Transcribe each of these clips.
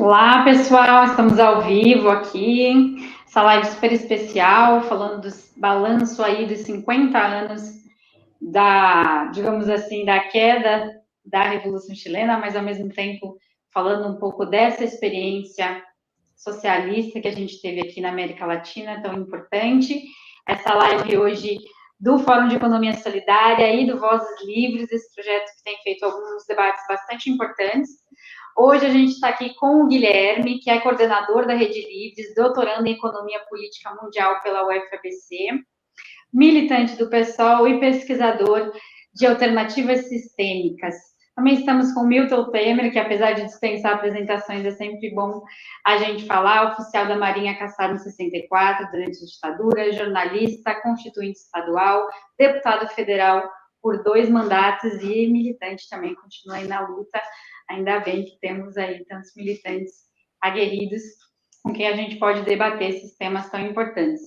Olá, pessoal, estamos ao vivo aqui, essa live super especial, falando do balanço aí dos 50 anos da, digamos assim, da queda da Revolução Chilena, mas ao mesmo tempo falando um pouco dessa experiência socialista que a gente teve aqui na América Latina, tão importante. Essa live hoje do Fórum de Economia Solidária e do Vozes Livres, esse projeto que tem feito alguns debates bastante importantes. Hoje a gente está aqui com o Guilherme, que é coordenador da Rede Livres, doutorando em Economia Política Mundial pela UFABC, militante do PSOL e pesquisador de alternativas sistêmicas. Também estamos com Milton Temer, que apesar de dispensar apresentações, é sempre bom a gente falar, oficial da Marinha caçado em 64, durante a ditadura, jornalista, constituinte estadual, deputado federal por dois mandatos e militante também, continua aí na luta Ainda bem que temos aí tantos militantes aguerridos com quem a gente pode debater esses temas tão importantes.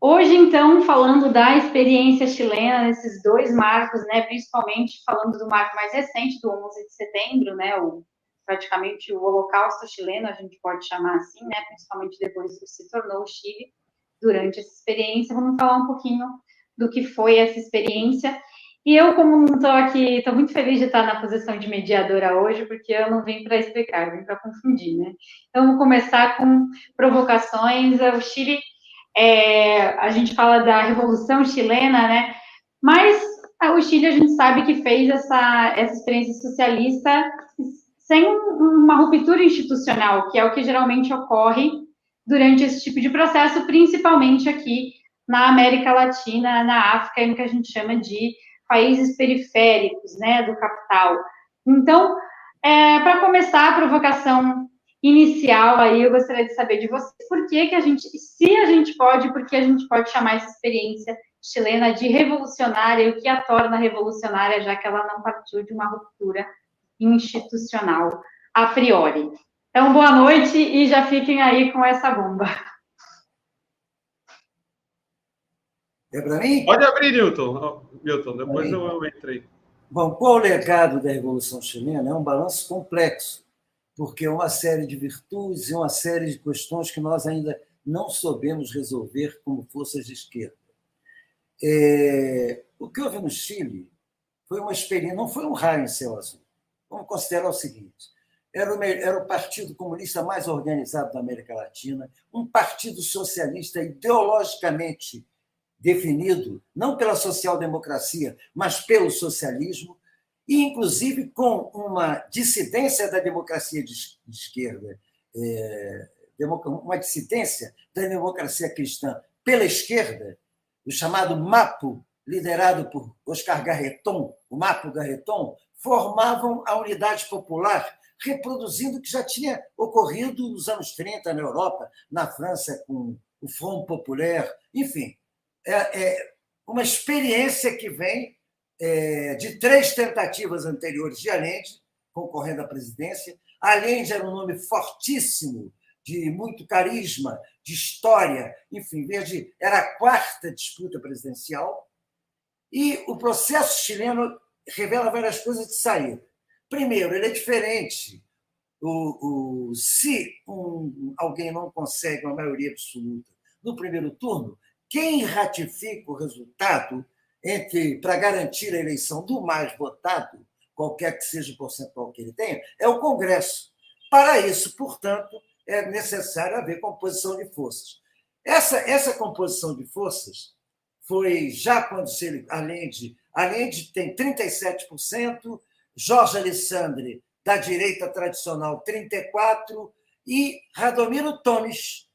Hoje, então, falando da experiência chilena, nesses dois marcos, né, principalmente falando do marco mais recente, do 11 de setembro, né, o, praticamente o holocausto chileno, a gente pode chamar assim, né, principalmente depois que se tornou o Chile, durante essa experiência, vamos falar um pouquinho do que foi essa experiência e eu, como não estou aqui, estou muito feliz de estar na posição de mediadora hoje, porque eu não vim para explicar, eu vim para confundir, né? Então, vou começar com provocações. O Chile, é, a gente fala da Revolução Chilena, né? Mas o Chile, a gente sabe que fez essa, essa experiência socialista sem uma ruptura institucional, que é o que geralmente ocorre durante esse tipo de processo, principalmente aqui na América Latina, na África, no que a gente chama de países periféricos, né, do capital. Então, é, para começar a provocação inicial aí, eu gostaria de saber de você, por que que a gente, se a gente pode, por que a gente pode chamar essa experiência chilena de revolucionária e o que a torna revolucionária, já que ela não partiu de uma ruptura institucional a priori. Então, boa noite e já fiquem aí com essa bomba. É para mim? Pode abrir, Newton. Milton, depois eu, eu entrei. Bom, qual o legado da Revolução Chilena? É um balanço complexo, porque é uma série de virtudes e uma série de questões que nós ainda não soubemos resolver como forças de esquerda. É... O que houve no Chile foi uma experiência, não foi um raio em céu azul. Vamos considerar o seguinte: era o, era o partido comunista mais organizado da América Latina, um partido socialista ideologicamente definido não pela social-democracia, mas pelo socialismo, e inclusive com uma dissidência da democracia de esquerda, é, uma dissidência da democracia cristã pela esquerda, o chamado MAPO, liderado por Oscar Garreton, o MAPO Garreton, formavam a unidade popular, reproduzindo o que já tinha ocorrido nos anos 30 na Europa, na França com o Front Populaire, enfim, é, é uma experiência que vem é, de três tentativas anteriores de Allende, concorrendo à presidência. Allende era um nome fortíssimo, de muito carisma, de história, enfim, desde, era a quarta disputa presidencial. E o processo chileno revela várias coisas de saída. Primeiro, ele é diferente. O, o, se um, alguém não consegue uma maioria absoluta no primeiro turno, quem ratifica o resultado entre para garantir a eleição do mais votado, qualquer que seja o percentual que ele tenha, é o Congresso. Para isso, portanto, é necessário haver composição de forças. Essa, essa composição de forças foi já quando se, além de, além de tem 37%, Jorge Alessandri, da direita tradicional, 34%, e Radomiro Tones,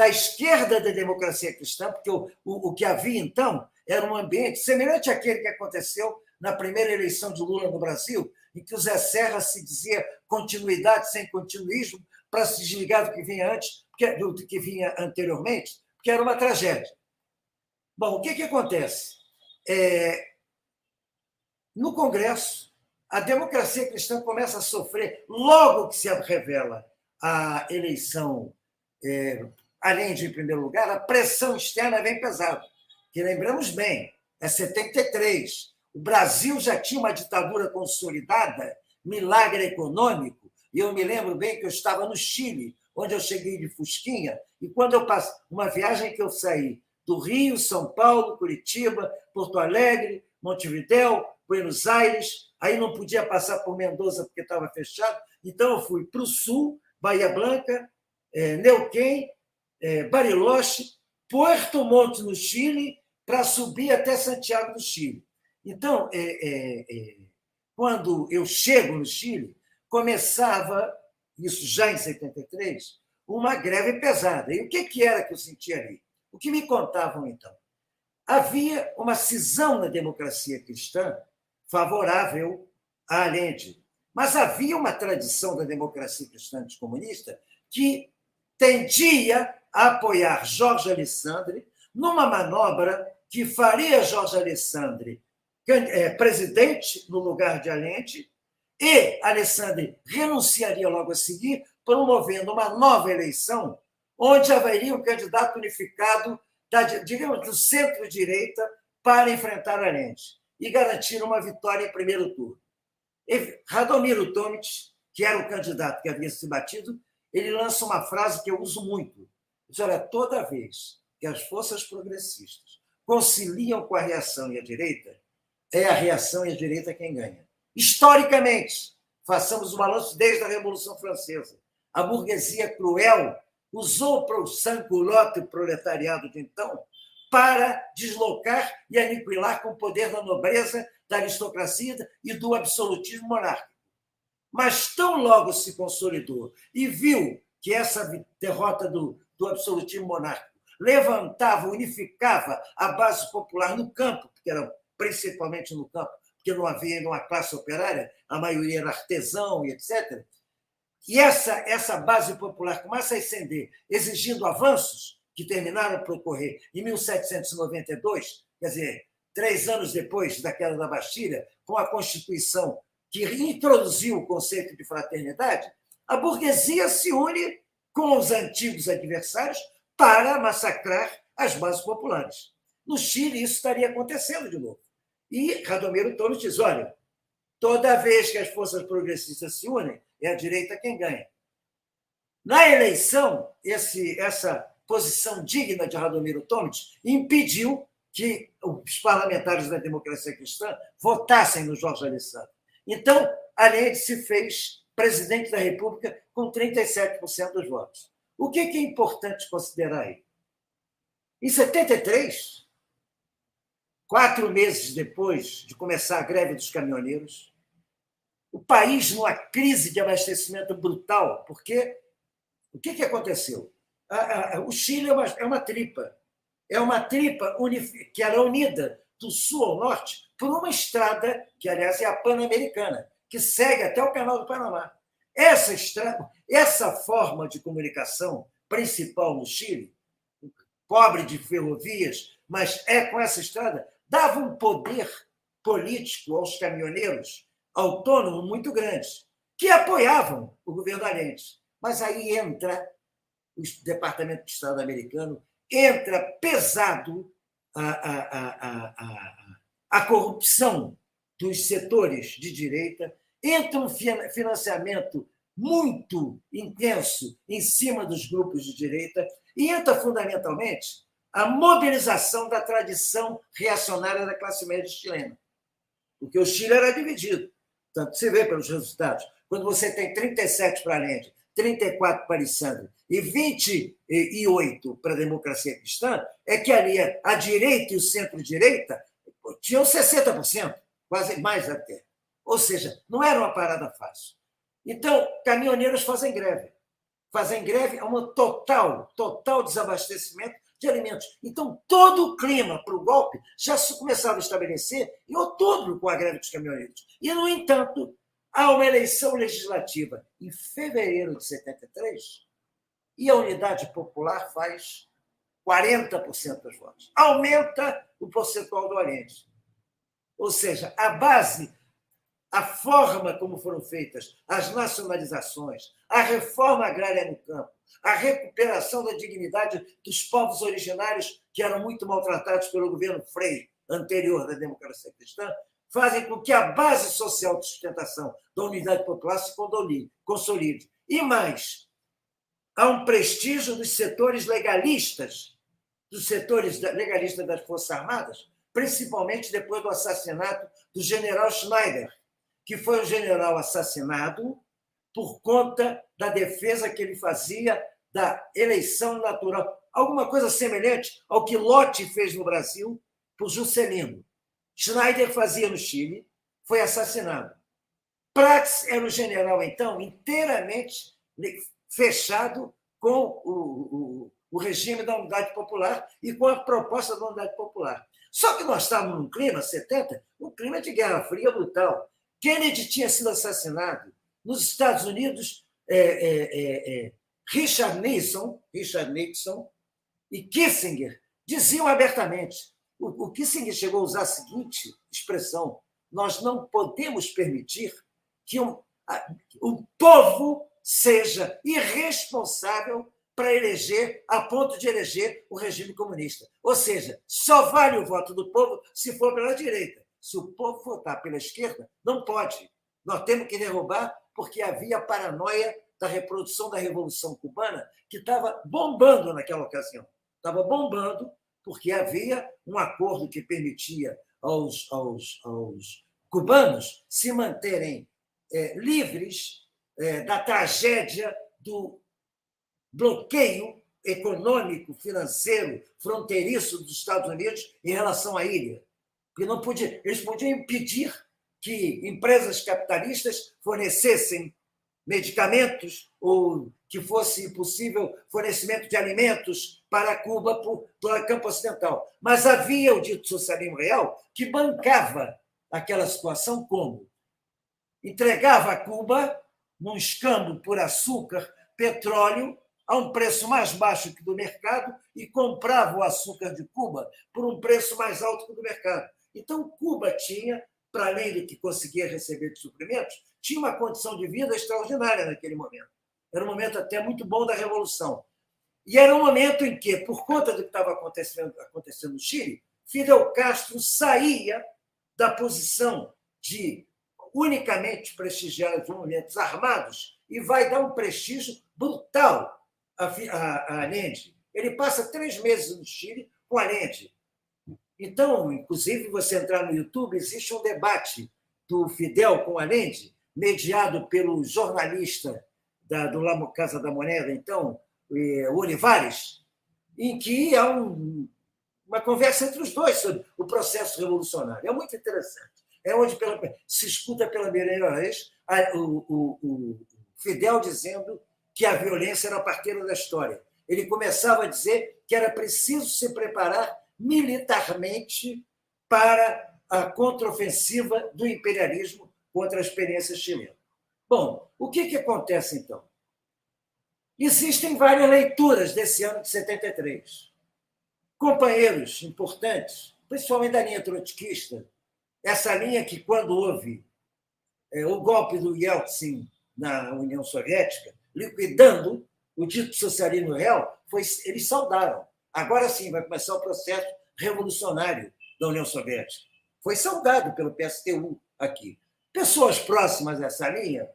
da esquerda da democracia cristã, porque o, o, o que havia então era um ambiente semelhante àquele que aconteceu na primeira eleição de Lula no Brasil, em que o Zé Serra se dizia continuidade sem continuismo para se desligar do que vinha antes, do que vinha anteriormente, que era uma tragédia. Bom, o que, que acontece? É, no Congresso, a democracia cristã começa a sofrer logo que se revela a eleição é, além de, em primeiro lugar, a pressão externa vem pesada. Que lembramos bem, é 73. O Brasil já tinha uma ditadura consolidada, milagre econômico, E eu me lembro bem que eu estava no Chile, onde eu cheguei de Fusquinha, e quando eu passei uma viagem que eu saí do Rio, São Paulo, Curitiba, Porto Alegre, Montevidéu, Buenos Aires, aí não podia passar por Mendoza porque estava fechado, então eu fui para o sul, Bahia Blanca, é, Neuquén, é, Bariloche, Puerto Montt, no Chile, para subir até Santiago do Chile. Então, é, é, é, quando eu chego no Chile, começava, isso já em 73, uma greve pesada. E o que, que era que eu sentia ali? O que me contavam então? Havia uma cisão na democracia cristã favorável a Allende, mas havia uma tradição da democracia cristã anticomunista que tendia a apoiar Jorge Alessandri numa manobra que faria Jorge Alessandri é, presidente no lugar de Allende e Alessandri renunciaria logo a seguir, promovendo uma nova eleição onde haveria um candidato unificado da, digamos, do centro-direita para enfrentar Allende e garantir uma vitória em primeiro turno. Radomiro Tomic, que era o candidato que havia se batido, ele lança uma frase que eu uso muito. Diz, olha, toda vez que as forças progressistas conciliam com a reação e a direita, é a reação e a direita quem ganha. Historicamente, façamos o balanço desde a Revolução Francesa. A burguesia cruel usou o sanculote proletariado de então para deslocar e aniquilar com o poder da nobreza, da aristocracia e do absolutismo monárquico. Mas tão logo se consolidou e viu que essa derrota do, do absolutismo monárquico levantava, unificava a base popular no campo, que era principalmente no campo, porque não havia uma classe operária, a maioria era artesão e etc. E essa, essa base popular começa a ascender, exigindo avanços que terminaram por ocorrer em 1792, quer dizer, três anos depois da queda da Bastilha, com a Constituição que introduziu o conceito de fraternidade, a burguesia se une com os antigos adversários para massacrar as bases populares. No Chile, isso estaria acontecendo de novo. E Radomiro Tomes diz: olha, toda vez que as forças progressistas se unem, é a direita quem ganha. Na eleição, esse, essa posição digna de Radomiro Tomic impediu que os parlamentares da democracia cristã votassem no Jorge Alessandro. Então, Allende se fez presidente da República com 37% dos votos. O que é importante considerar aí? Em 73, quatro meses depois de começar a greve dos caminhoneiros, o país numa crise de abastecimento brutal, porque o que, que aconteceu? O Chile é uma, é uma tripa, é uma tripa que era unida do sul ao norte por uma estrada, que aliás é a Pan-Americana, que segue até o Canal do Panamá. Essa estrada, essa forma de comunicação principal no Chile, pobre de ferrovias, mas é com essa estrada, dava um poder político aos caminhoneiros autônomo muito grande, que apoiavam o governo Allende. Mas aí entra o Departamento de Estado americano, entra pesado a, a, a, a, a corrupção dos setores de direita, entra um financiamento muito intenso em cima dos grupos de direita e entra fundamentalmente a mobilização da tradição reacionária da classe média chilena. Porque o Chile era dividido. Tanto você vê pelos resultados. Quando você tem 37 para Allende, 34 para Alessandro e 28 para a democracia cristã, é que ali a direita e o centro-direita tinham 60%, quase mais até. Ou seja, não era uma parada fácil. Então, caminhoneiros fazem greve. Fazem greve a um total, total desabastecimento de alimentos. Então, todo o clima para o golpe já se começava a estabelecer em outubro com a greve dos caminhoneiros. E, no entanto, há uma eleição legislativa em fevereiro de 73 e a Unidade Popular faz 40% dos votos. Aumenta o percentual do Oriente. Ou seja, a base a forma como foram feitas as nacionalizações, a reforma agrária no campo, a recuperação da dignidade dos povos originários que eram muito maltratados pelo governo Frei, anterior da democracia cristã, fazem com que a base social de sustentação da unidade popular se consolide. E mais, há um prestígio dos setores legalistas, dos setores legalistas das Forças Armadas, principalmente depois do assassinato do general Schneider, que foi um general assassinado por conta da defesa que ele fazia da eleição natural. Alguma coisa semelhante ao que Lott fez no Brasil por Juscelino. Schneider fazia no Chile, foi assassinado. Prats era um general, então, inteiramente fechado com o, o, o regime da Unidade Popular e com a proposta da Unidade Popular. Só que nós estávamos num clima, 70, um clima de Guerra Fria brutal. Kennedy tinha sido assassinado. Nos Estados Unidos, é, é, é, é Richard Nixon, Richard Nixon e Kissinger diziam abertamente. O, o Kissinger chegou a usar a seguinte expressão: nós não podemos permitir que um, a, o povo seja irresponsável para eleger, a ponto de eleger o regime comunista. Ou seja, só vale o voto do povo se for pela direita. Se o povo votar pela esquerda, não pode. Nós temos que derrubar porque havia paranoia da reprodução da Revolução Cubana, que estava bombando naquela ocasião. Estava bombando porque havia um acordo que permitia aos, aos, aos cubanos se manterem é, livres é, da tragédia do bloqueio econômico, financeiro, fronteiriço dos Estados Unidos em relação à ilha. Porque não podia, eles podiam impedir que empresas capitalistas fornecessem medicamentos ou que fosse possível fornecimento de alimentos para Cuba por, pelo campo ocidental. Mas havia o dito socialismo real que bancava aquela situação como? Entregava a Cuba, num escambo por açúcar, petróleo, a um preço mais baixo que do mercado e comprava o açúcar de Cuba por um preço mais alto que do mercado. Então, Cuba tinha para além do que conseguia receber de suprimentos, tinha uma condição de vida extraordinária naquele momento. Era um momento até muito bom da Revolução. E era um momento em que, por conta do que estava acontecendo, acontecendo no Chile, Fidel Castro saía da posição de unicamente prestigiar os movimentos armados e vai dar um prestígio brutal a, a, a Allende. Ele passa três meses no Chile com Allende, então, inclusive, você entrar no YouTube, existe um debate do Fidel com Allende, mediado pelo jornalista da, do La Casa da Moneda, então, eh, Olivares, em que há um, uma conversa entre os dois sobre o processo revolucionário. É muito interessante. É onde pela, se escuta pela primeira vez o, o, o Fidel dizendo que a violência era parteira da história. Ele começava a dizer que era preciso se preparar militarmente para a contraofensiva do imperialismo contra a experiência chilena. Bom, o que, que acontece então? Existem várias leituras desse ano de 73. Companheiros importantes, principalmente da linha trotskista, essa linha que, quando houve é, o golpe do Yeltsin na União Soviética, liquidando o dito socialismo real, foi, eles saudaram. Agora sim vai começar o processo revolucionário da União Soviética. Foi saudado pelo PSTU aqui. Pessoas próximas a essa linha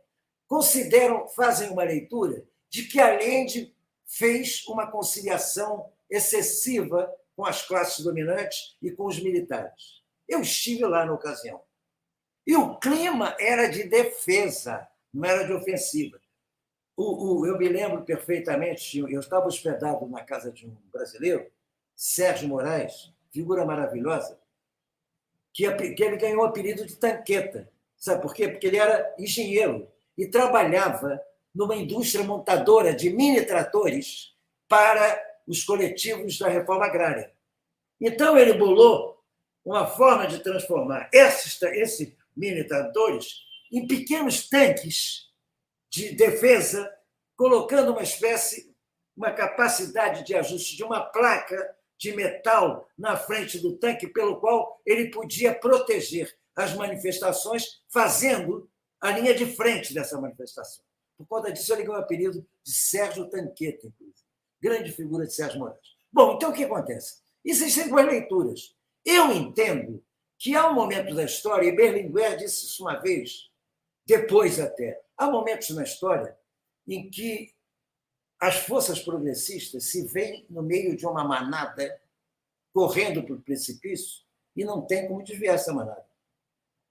consideram, fazem uma leitura de que Allende fez uma conciliação excessiva com as classes dominantes e com os militares. Eu estive lá na ocasião. E o clima era de defesa, não era de ofensiva. O, o, eu me lembro perfeitamente, eu estava hospedado na casa de um brasileiro, Sérgio Moraes, figura maravilhosa, que, que ele ganhou o apelido de Tanqueta. Sabe por quê? Porque ele era engenheiro e trabalhava numa indústria montadora de mini tratores para os coletivos da reforma agrária. Então, ele bolou uma forma de transformar esses, esses mini tratores em pequenos tanques de defesa, colocando uma espécie, uma capacidade de ajuste de uma placa de metal na frente do tanque, pelo qual ele podia proteger as manifestações, fazendo a linha de frente dessa manifestação. Por conta disso, ele ganhou o apelido de Sérgio Tanqueta, inclusive. Grande figura de Sérgio Moraes. Bom, então o que acontece? Existem duas leituras. Eu entendo que há um momento da história, e Berlinguer disse isso uma vez, depois até, há momentos na história em que as forças progressistas se veem no meio de uma manada correndo para o precipício e não tem como desviar essa manada.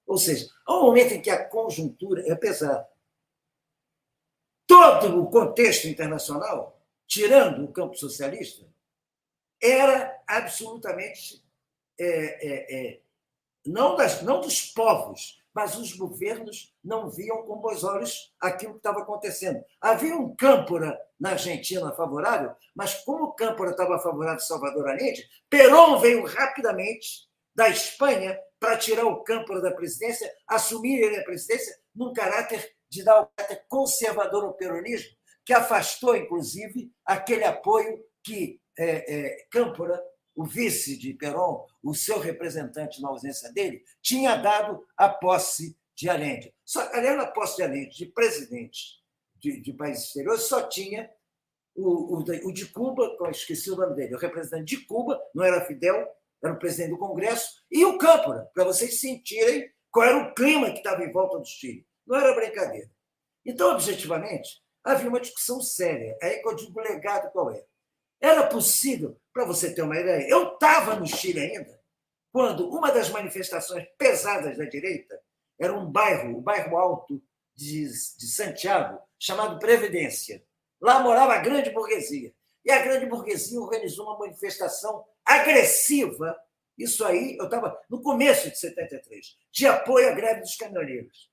Ou seja, há um momento em que a conjuntura é pesada. Todo o contexto internacional, tirando o campo socialista, era absolutamente é, é, é, não, das, não dos povos, mas os governos não viam com bons olhos aquilo que estava acontecendo. Havia um câmpora na Argentina favorável, mas como o câmpora estava favorável a Salvador Allende, Perón veio rapidamente da Espanha para tirar o câmpora da presidência, assumir ele a presidência num caráter de dar o caráter conservador ao peronismo, que afastou, inclusive, aquele apoio que é, é, Câmpora o vice de Perón, o seu representante na ausência dele, tinha dado a posse de Allende. Só, aliás, a posse de Allende, de presidente de, de países exteriores, só tinha o, o, o, de Cuba, esqueci o nome dele, o representante de Cuba, não era Fidel, era o presidente do Congresso, e o Câmpora, para vocês sentirem qual era o clima que estava em volta do Chile. Não era brincadeira. Então, objetivamente, havia uma discussão séria. Aí que eu digo o legado qual é. Era possível, para você ter uma ideia, eu estava no Chile ainda, quando uma das manifestações pesadas da direita era um bairro, o bairro alto de, de Santiago, chamado Previdência. Lá morava a grande burguesia. E a grande burguesia organizou uma manifestação agressiva. Isso aí, eu estava no começo de 73, de apoio à greve dos caminhoneiros.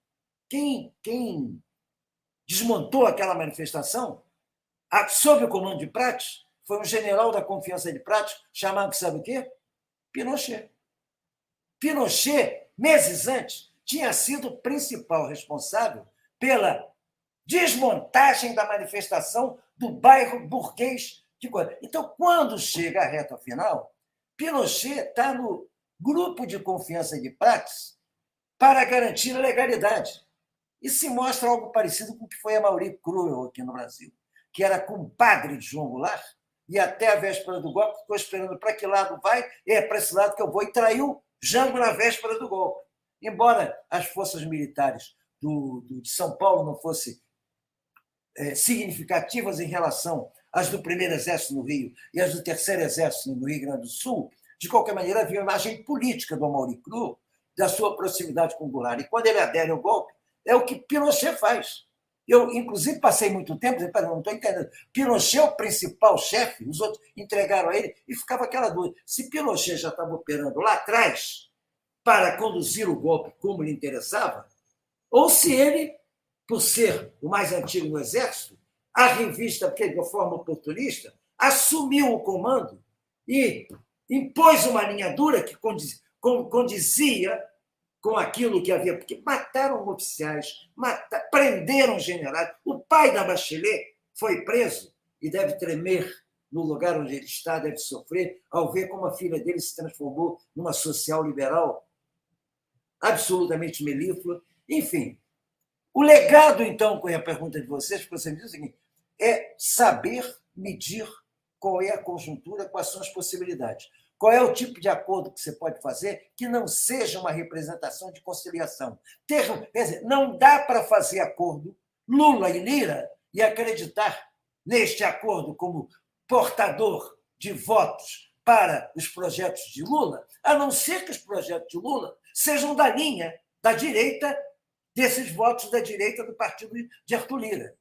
Quem, quem desmontou aquela manifestação, sob o comando de Prates, foi um general da confiança de Pratos, chamado, sabe o quê? Pinochet. Pinochet, meses antes, tinha sido o principal responsável pela desmontagem da manifestação do bairro burguês de Coimbra. Então, quando chega a reta final, Pinochet está no grupo de confiança de Prates para garantir a legalidade. E se mostra algo parecido com o que foi a Mauri Cruel aqui no Brasil, que era compadre de João Goulart, e até a véspera do golpe, ficou esperando para que lado vai, é para esse lado que eu vou, e traiu Jango na véspera do golpe. Embora as forças militares do, do de São Paulo não fossem é, significativas em relação às do primeiro exército no Rio e às do terceiro exército no Rio Grande do Sul, de qualquer maneira havia uma imagem política do Mauri Cru, da sua proximidade com Goulart. E quando ele adere ao golpe, é o que Pinochet faz. Eu, inclusive, passei muito tempo dizendo, não estou entendendo. Pinochet é o principal chefe, os outros entregaram a ele, e ficava aquela dúvida. Se Pinochet já estava operando lá atrás para conduzir o golpe como lhe interessava, ou se ele, por ser o mais antigo no Exército, a revista, porque de forma oportunista, assumiu o comando e impôs uma linha dura que condizia com aquilo que havia, porque mataram oficiais, mataram, prenderam generais. O pai da Bachelet foi preso e deve tremer no lugar onde ele está, deve sofrer ao ver como a filha dele se transformou numa social liberal absolutamente melíflua. Enfim, o legado, então, com a pergunta de vocês, porque você me diz o seguinte, é saber medir qual é a conjuntura, quais são as possibilidades. Qual é o tipo de acordo que você pode fazer que não seja uma representação de conciliação? Quer dizer, não dá para fazer acordo Lula e Lira e acreditar neste acordo como portador de votos para os projetos de Lula, a não ser que os projetos de Lula sejam da linha da direita, desses votos da direita do partido de Arthur Lira.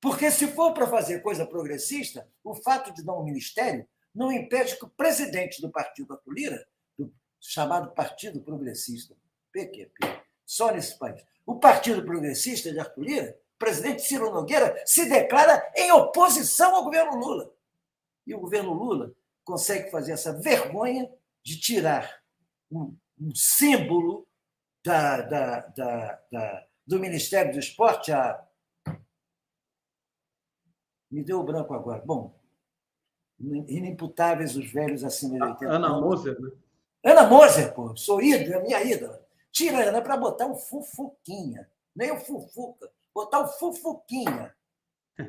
Porque se for para fazer coisa progressista, o fato de dar um ministério não impede que o presidente do partido Arthur Lira, do chamado Partido Progressista, PQP, só nesse país, o Partido Progressista de Arthur presidente Ciro Nogueira, se declara em oposição ao governo Lula. E o governo Lula consegue fazer essa vergonha de tirar um, um símbolo da, da, da, da, do Ministério do Esporte. A... Me deu o branco agora. Bom, inimputáveis os velhos acima de 80 Ana Moser, né? Ana Moser, pô, sou ídolo, é minha ídola. Tira a Ana para botar um fufuquinha, nem o fufuca, botar o fufuquinha.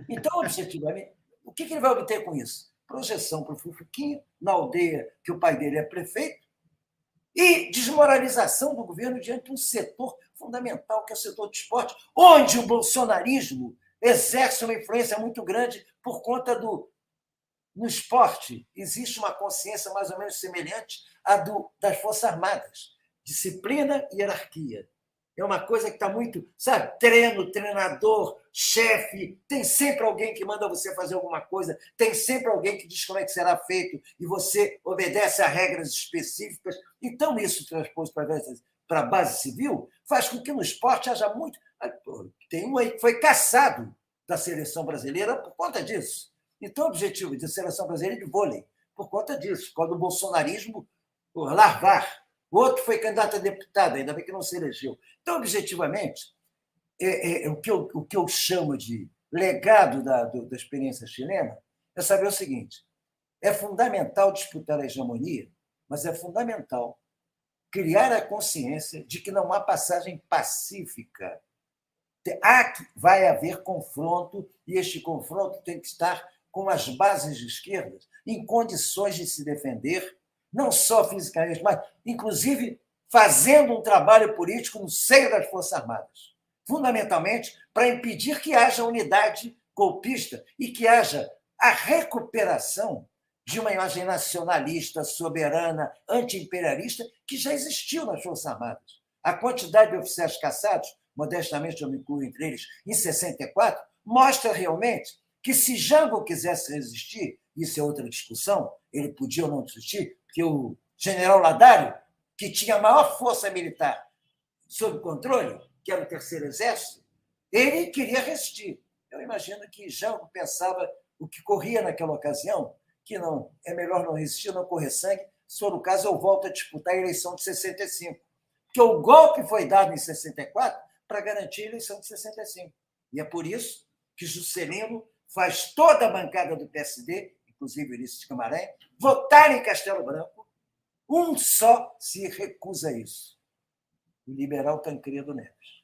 Então, objetivamente, o que, que ele vai obter com isso? Projeção para o fufuquinha, na aldeia que o pai dele é prefeito, E desmoralização do governo diante de um setor fundamental, que é o setor do esporte, onde o bolsonarismo exerce uma influência muito grande por conta do. No esporte, existe uma consciência mais ou menos semelhante à do, das Forças Armadas: disciplina e hierarquia. É uma coisa que está muito, sabe? Treino, treinador, chefe, tem sempre alguém que manda você fazer alguma coisa, tem sempre alguém que diz como é que será feito e você obedece a regras específicas. Então, isso transposto para a base civil faz com que no esporte haja muito. Tem um aí que foi caçado da seleção brasileira por conta disso. Então, o objetivo da seleção brasileira é de vôlei, por conta disso, quando o bolsonarismo larvar o outro foi candidato a deputado, ainda bem que não se elegeu. Então, objetivamente, é, é, é o, que eu, o que eu chamo de legado da, do, da experiência chilena é saber o seguinte: é fundamental disputar a hegemonia, mas é fundamental criar a consciência de que não há passagem pacífica. Há, vai haver confronto, e este confronto tem que estar com as bases de esquerda em condições de se defender não só fisicamente, mas inclusive fazendo um trabalho político no seio das Forças Armadas, fundamentalmente para impedir que haja unidade golpista e que haja a recuperação de uma imagem nacionalista, soberana, anti-imperialista que já existiu nas Forças Armadas. A quantidade de oficiais caçados, modestamente eu me incluo entre eles, em 64, mostra realmente que se Jango quisesse resistir, isso é outra discussão, ele podia ou não resistir, que o general Ladário, que tinha a maior força militar sob controle, que era o Terceiro Exército, ele queria resistir. Eu imagino que Jango pensava o que corria naquela ocasião, que não é melhor não resistir, não correr sangue, se for o caso, eu volto a disputar a eleição de 65. Porque o golpe foi dado em 64 para garantir a eleição de 65. E é por isso que Juscelino faz toda a bancada do PSD inclusive Ulisses Camarém, votar em Castelo Branco, um só se recusa a isso. O liberal Tancredo Neves.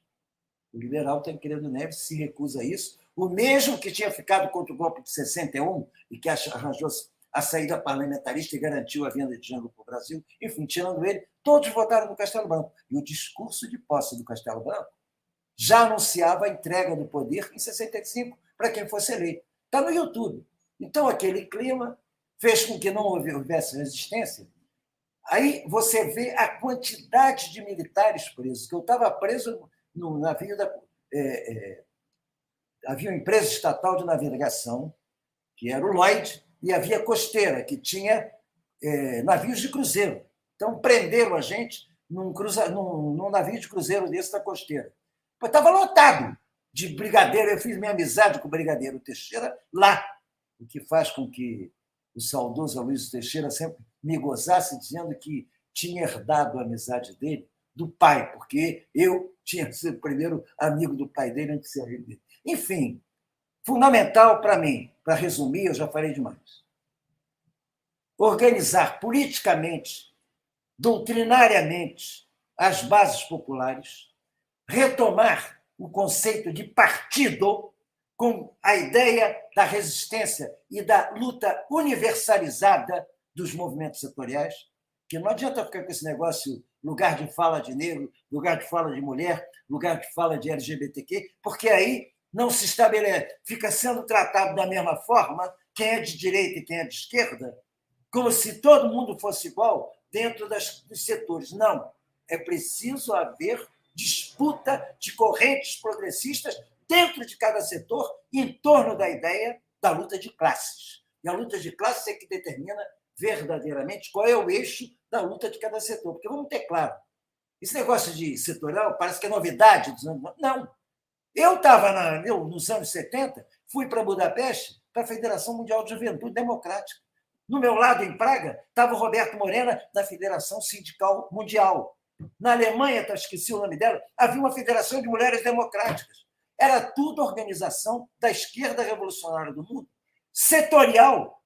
O liberal Tancredo Neves se recusa a isso, o mesmo que tinha ficado contra o golpe de 61 e que arranjou a saída parlamentarista e garantiu a venda de Jango para o Brasil, enfim, tirando ele, todos votaram no Castelo Branco. E o discurso de posse do Castelo Branco já anunciava a entrega do poder em 65 para quem fosse eleito. Está no YouTube. Então, aquele clima fez com que não houvesse resistência. Aí você vê a quantidade de militares presos, que eu estava preso no navio da. É, é, havia uma empresa estatal de navegação, que era o Lloyd, e havia costeira, que tinha é, navios de cruzeiro. Então, prenderam a gente num, cruza, num, num navio de cruzeiro desse da costeira. Estava lotado de brigadeiro. Eu fiz minha amizade com o brigadeiro Teixeira lá, o que faz com que o saudoso Luiz Teixeira sempre me gozasse dizendo que tinha herdado a amizade dele do pai, porque eu tinha sido o primeiro amigo do pai dele antes de ser amigo dele. Enfim, fundamental para mim, para resumir, eu já falei demais. Organizar politicamente, doutrinariamente, as bases populares, retomar o conceito de partido com a ideia da resistência e da luta universalizada dos movimentos setoriais, que não adianta ficar com esse negócio lugar de fala de negro, lugar de fala de mulher, lugar de fala de LGBTQ, porque aí não se estabelece, fica sendo tratado da mesma forma quem é de direita e quem é de esquerda, como se todo mundo fosse igual dentro das, dos setores. Não. É preciso haver disputa de correntes progressistas dentro de cada setor em torno da ideia da luta de classes. E a luta de classes é que determina verdadeiramente qual é o eixo da luta de cada setor. Porque vamos ter claro, esse negócio de setorial parece que é novidade dos anos. Não. Eu estava nos anos 70, fui para Budapeste, para a Federação Mundial de Juventude Democrática. No meu lado, em Praga, estava o Roberto Morena, da Federação Sindical Mundial. Na Alemanha, esqueci o nome dela, havia uma Federação de Mulheres Democráticas. Era tudo organização da esquerda revolucionária do mundo, setorial,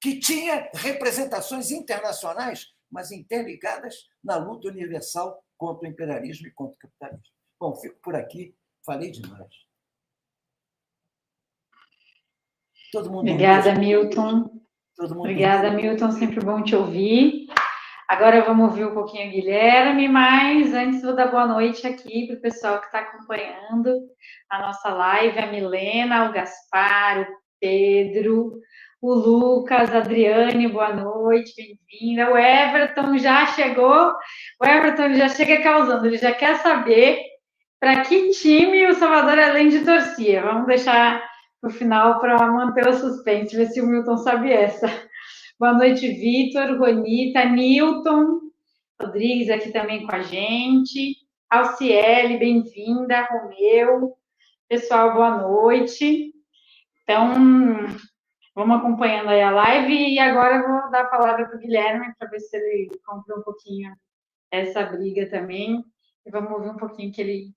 que tinha representações internacionais, mas interligadas na luta universal contra o imperialismo e contra o capitalismo. Bom, fico por aqui, falei demais. Todo mundo Obrigada, Milton. Todo mundo Obrigada, Milton. Sempre bom te ouvir. Agora vamos ouvir um pouquinho o Guilherme, mas antes vou dar boa noite aqui para o pessoal que está acompanhando a nossa live, a Milena, o Gaspar, o Pedro, o Lucas, a Adriane, boa noite, bem-vinda. O Everton já chegou, o Everton já chega causando, ele já quer saber para que time o Salvador além de torcia. Vamos deixar para o final para manter o suspense, ver se o Milton sabe essa. Boa noite, Vitor, Ronita, Newton, Rodrigues aqui também com a gente. Alciele, bem-vinda, Romeu. Pessoal, boa noite. Então, vamos acompanhando aí a live e agora eu vou dar a palavra para o Guilherme para ver se ele compra um pouquinho essa briga também. E vamos ouvir um pouquinho que ele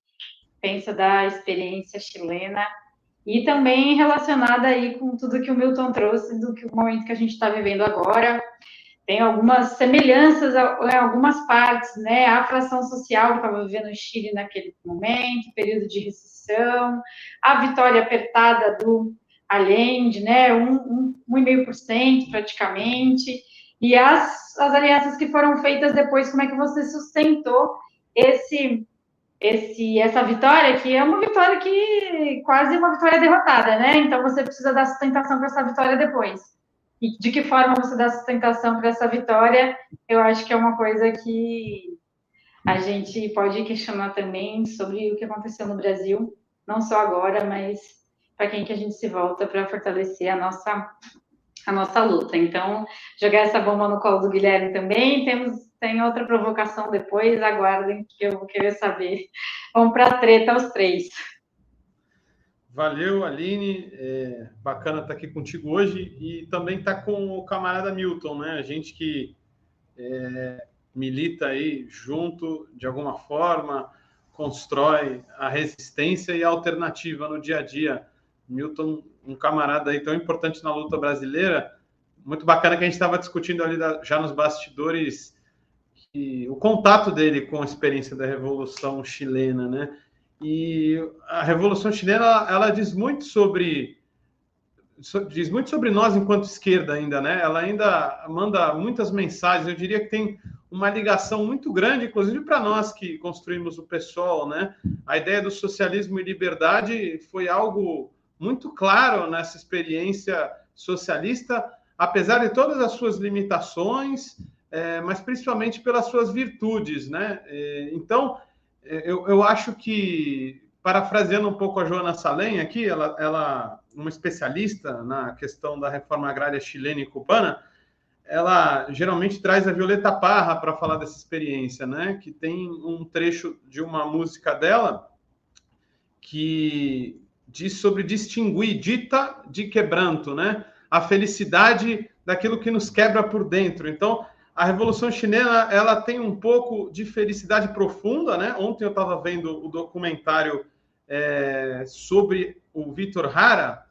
pensa da experiência chilena e também relacionada aí com tudo que o Milton trouxe do que o momento que a gente está vivendo agora. Tem algumas semelhanças em algumas partes, né? A fração social que estava vivendo no Chile naquele momento, período de recessão, a vitória apertada do Allende, né? Um, um, 1,5% praticamente, e as, as alianças que foram feitas depois, como é que você sustentou esse esse, essa vitória, que é uma vitória que quase uma vitória derrotada, né? Então você precisa dar sustentação para essa vitória depois. E de que forma você dá sustentação para essa vitória, eu acho que é uma coisa que a gente pode questionar também sobre o que aconteceu no Brasil, não só agora, mas para quem que a gente se volta para fortalecer a nossa a nossa luta. Então, jogar essa bomba no colo do Guilherme também, temos tem outra provocação depois, aguardem que eu vou querer saber. Vamos para a treta os três. Valeu, Aline. É bacana estar aqui contigo hoje e também estar com o camarada Milton, né? A gente que é, milita aí junto de alguma forma, constrói a resistência e a alternativa no dia a dia. Milton, um camarada aí tão importante na luta brasileira, muito bacana que a gente estava discutindo ali já nos bastidores que, o contato dele com a experiência da Revolução Chilena, né? E a Revolução Chilena ela, ela diz muito sobre diz muito sobre nós enquanto esquerda ainda, né? Ela ainda manda muitas mensagens. Eu diria que tem uma ligação muito grande, inclusive para nós que construímos o PSOL, né? A ideia do socialismo e liberdade foi algo muito claro nessa experiência socialista, apesar de todas as suas limitações, é, mas principalmente pelas suas virtudes, né? É, então, é, eu, eu acho que, parafraseando um pouco a Joana Salem aqui, ela, ela, uma especialista na questão da reforma agrária chilena e cubana, ela geralmente traz a Violeta Parra para falar dessa experiência, né? Que tem um trecho de uma música dela que diz sobre distinguir dita de quebranto, né? A felicidade daquilo que nos quebra por dentro. Então, a Revolução Chinesa ela tem um pouco de felicidade profunda, né? Ontem eu estava vendo o documentário é, sobre o Vitor Hara,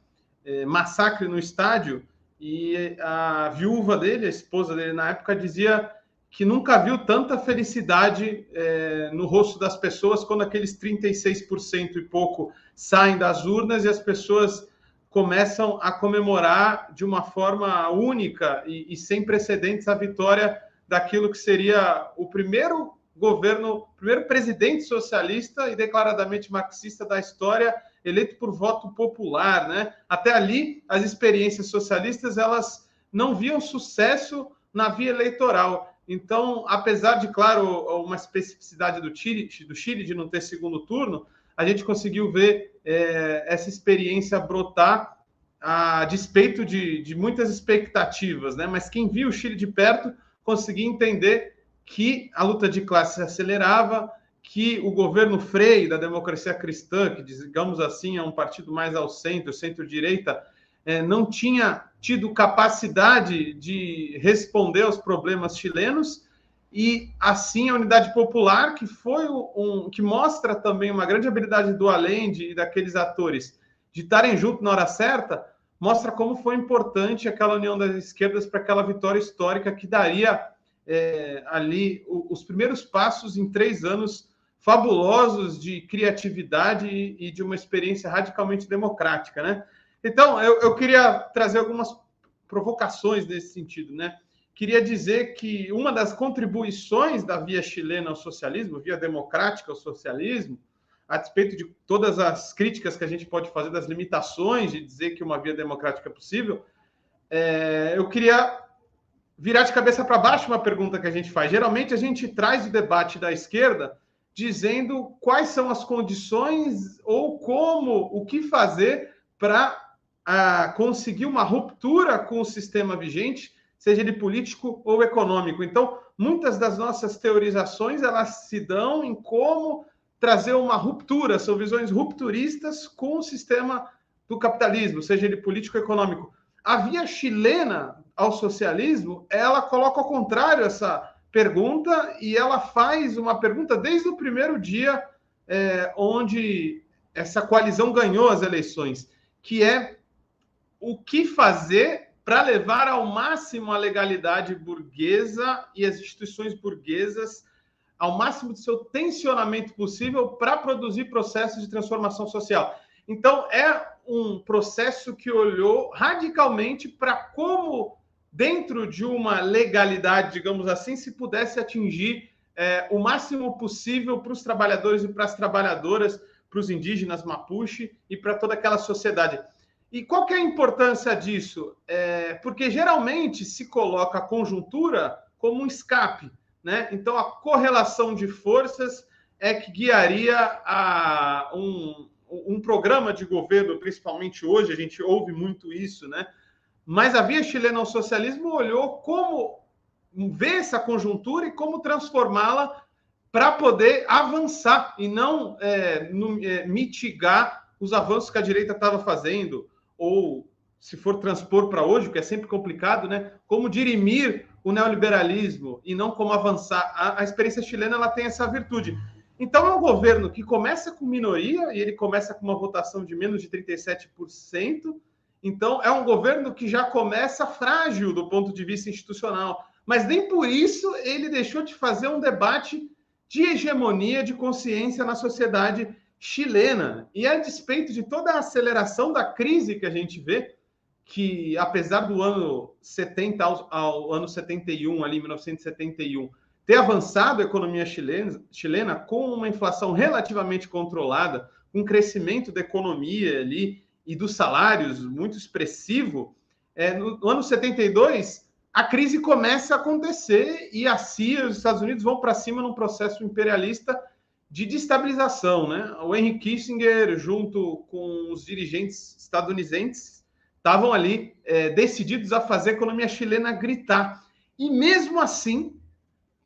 é, Massacre no Estádio, e a viúva dele, a esposa dele na época, dizia que nunca viu tanta felicidade é, no rosto das pessoas quando aqueles 36% e pouco saem das urnas e as pessoas começam a comemorar de uma forma única e, e, sem precedentes a vitória daquilo que seria o primeiro governo, primeiro presidente socialista e declaradamente marxista da história, eleito por voto popular, né? Até ali, as experiências socialistas elas não viam sucesso na via eleitoral. Então, apesar de, claro, uma especificidade do Chile, do Chile de não ter segundo turno, a gente conseguiu ver é, essa experiência brotar a despeito de, de muitas expectativas, né? Mas quem viu o Chile de perto conseguia entender que a luta de classe se acelerava, que o governo Frei da democracia cristã, que digamos assim é um partido mais ao centro, centro-direita, é, não tinha tido capacidade de responder aos problemas chilenos e assim a unidade popular, que foi um que mostra também uma grande habilidade do Allende e daqueles atores de estarem juntos na hora certa, mostra como foi importante aquela união das esquerdas para aquela vitória histórica que daria é, ali os primeiros passos em três anos fabulosos de criatividade e de uma experiência radicalmente democrática, né? Então, eu, eu queria trazer algumas provocações nesse sentido, né? Queria dizer que uma das contribuições da via chilena ao socialismo, via democrática ao socialismo, a despeito de todas as críticas que a gente pode fazer das limitações de dizer que uma via democrática é possível, é, eu queria virar de cabeça para baixo uma pergunta que a gente faz. Geralmente a gente traz o debate da esquerda dizendo quais são as condições ou como, o que fazer para conseguir uma ruptura com o sistema vigente seja ele político ou econômico. Então, muitas das nossas teorizações elas se dão em como trazer uma ruptura, são visões rupturistas com o sistema do capitalismo, seja ele político ou econômico. A via chilena ao socialismo, ela coloca ao contrário essa pergunta e ela faz uma pergunta desde o primeiro dia é, onde essa coalizão ganhou as eleições, que é o que fazer para levar ao máximo a legalidade burguesa e as instituições burguesas ao máximo de seu tensionamento possível para produzir processos de transformação social. Então, é um processo que olhou radicalmente para como, dentro de uma legalidade, digamos assim, se pudesse atingir é, o máximo possível para os trabalhadores e para as trabalhadoras, para os indígenas Mapuche e para toda aquela sociedade. E qual que é a importância disso? É, porque geralmente se coloca a conjuntura como um escape, né? Então a correlação de forças é que guiaria a um, um programa de governo, principalmente hoje, a gente ouve muito isso, né? Mas a via chilena ao socialismo olhou como ver essa conjuntura e como transformá-la para poder avançar e não é, no, é, mitigar os avanços que a direita estava fazendo, ou se for transpor para hoje, que é sempre complicado, né? Como dirimir o neoliberalismo e não como avançar. A, a, experiência chilena ela tem essa virtude. Então é um governo que começa com minoria e ele começa com uma votação de menos de 37%. Então é um governo que já começa frágil do ponto de vista institucional, mas nem por isso ele deixou de fazer um debate de hegemonia de consciência na sociedade chilena. E a despeito de toda a aceleração da crise que a gente vê, que apesar do ano 70 ao, ao ano 71, ali 1971, ter avançado a economia chilena, chilena com uma inflação relativamente controlada, um crescimento da economia ali e dos salários muito expressivo, é, no, no ano 72 a crise começa a acontecer e a CIA, os Estados Unidos vão para cima num processo imperialista de destabilização, né? O Henry Kissinger, junto com os dirigentes estadunidenses, estavam ali é, decididos a fazer a economia chilena gritar. E mesmo assim,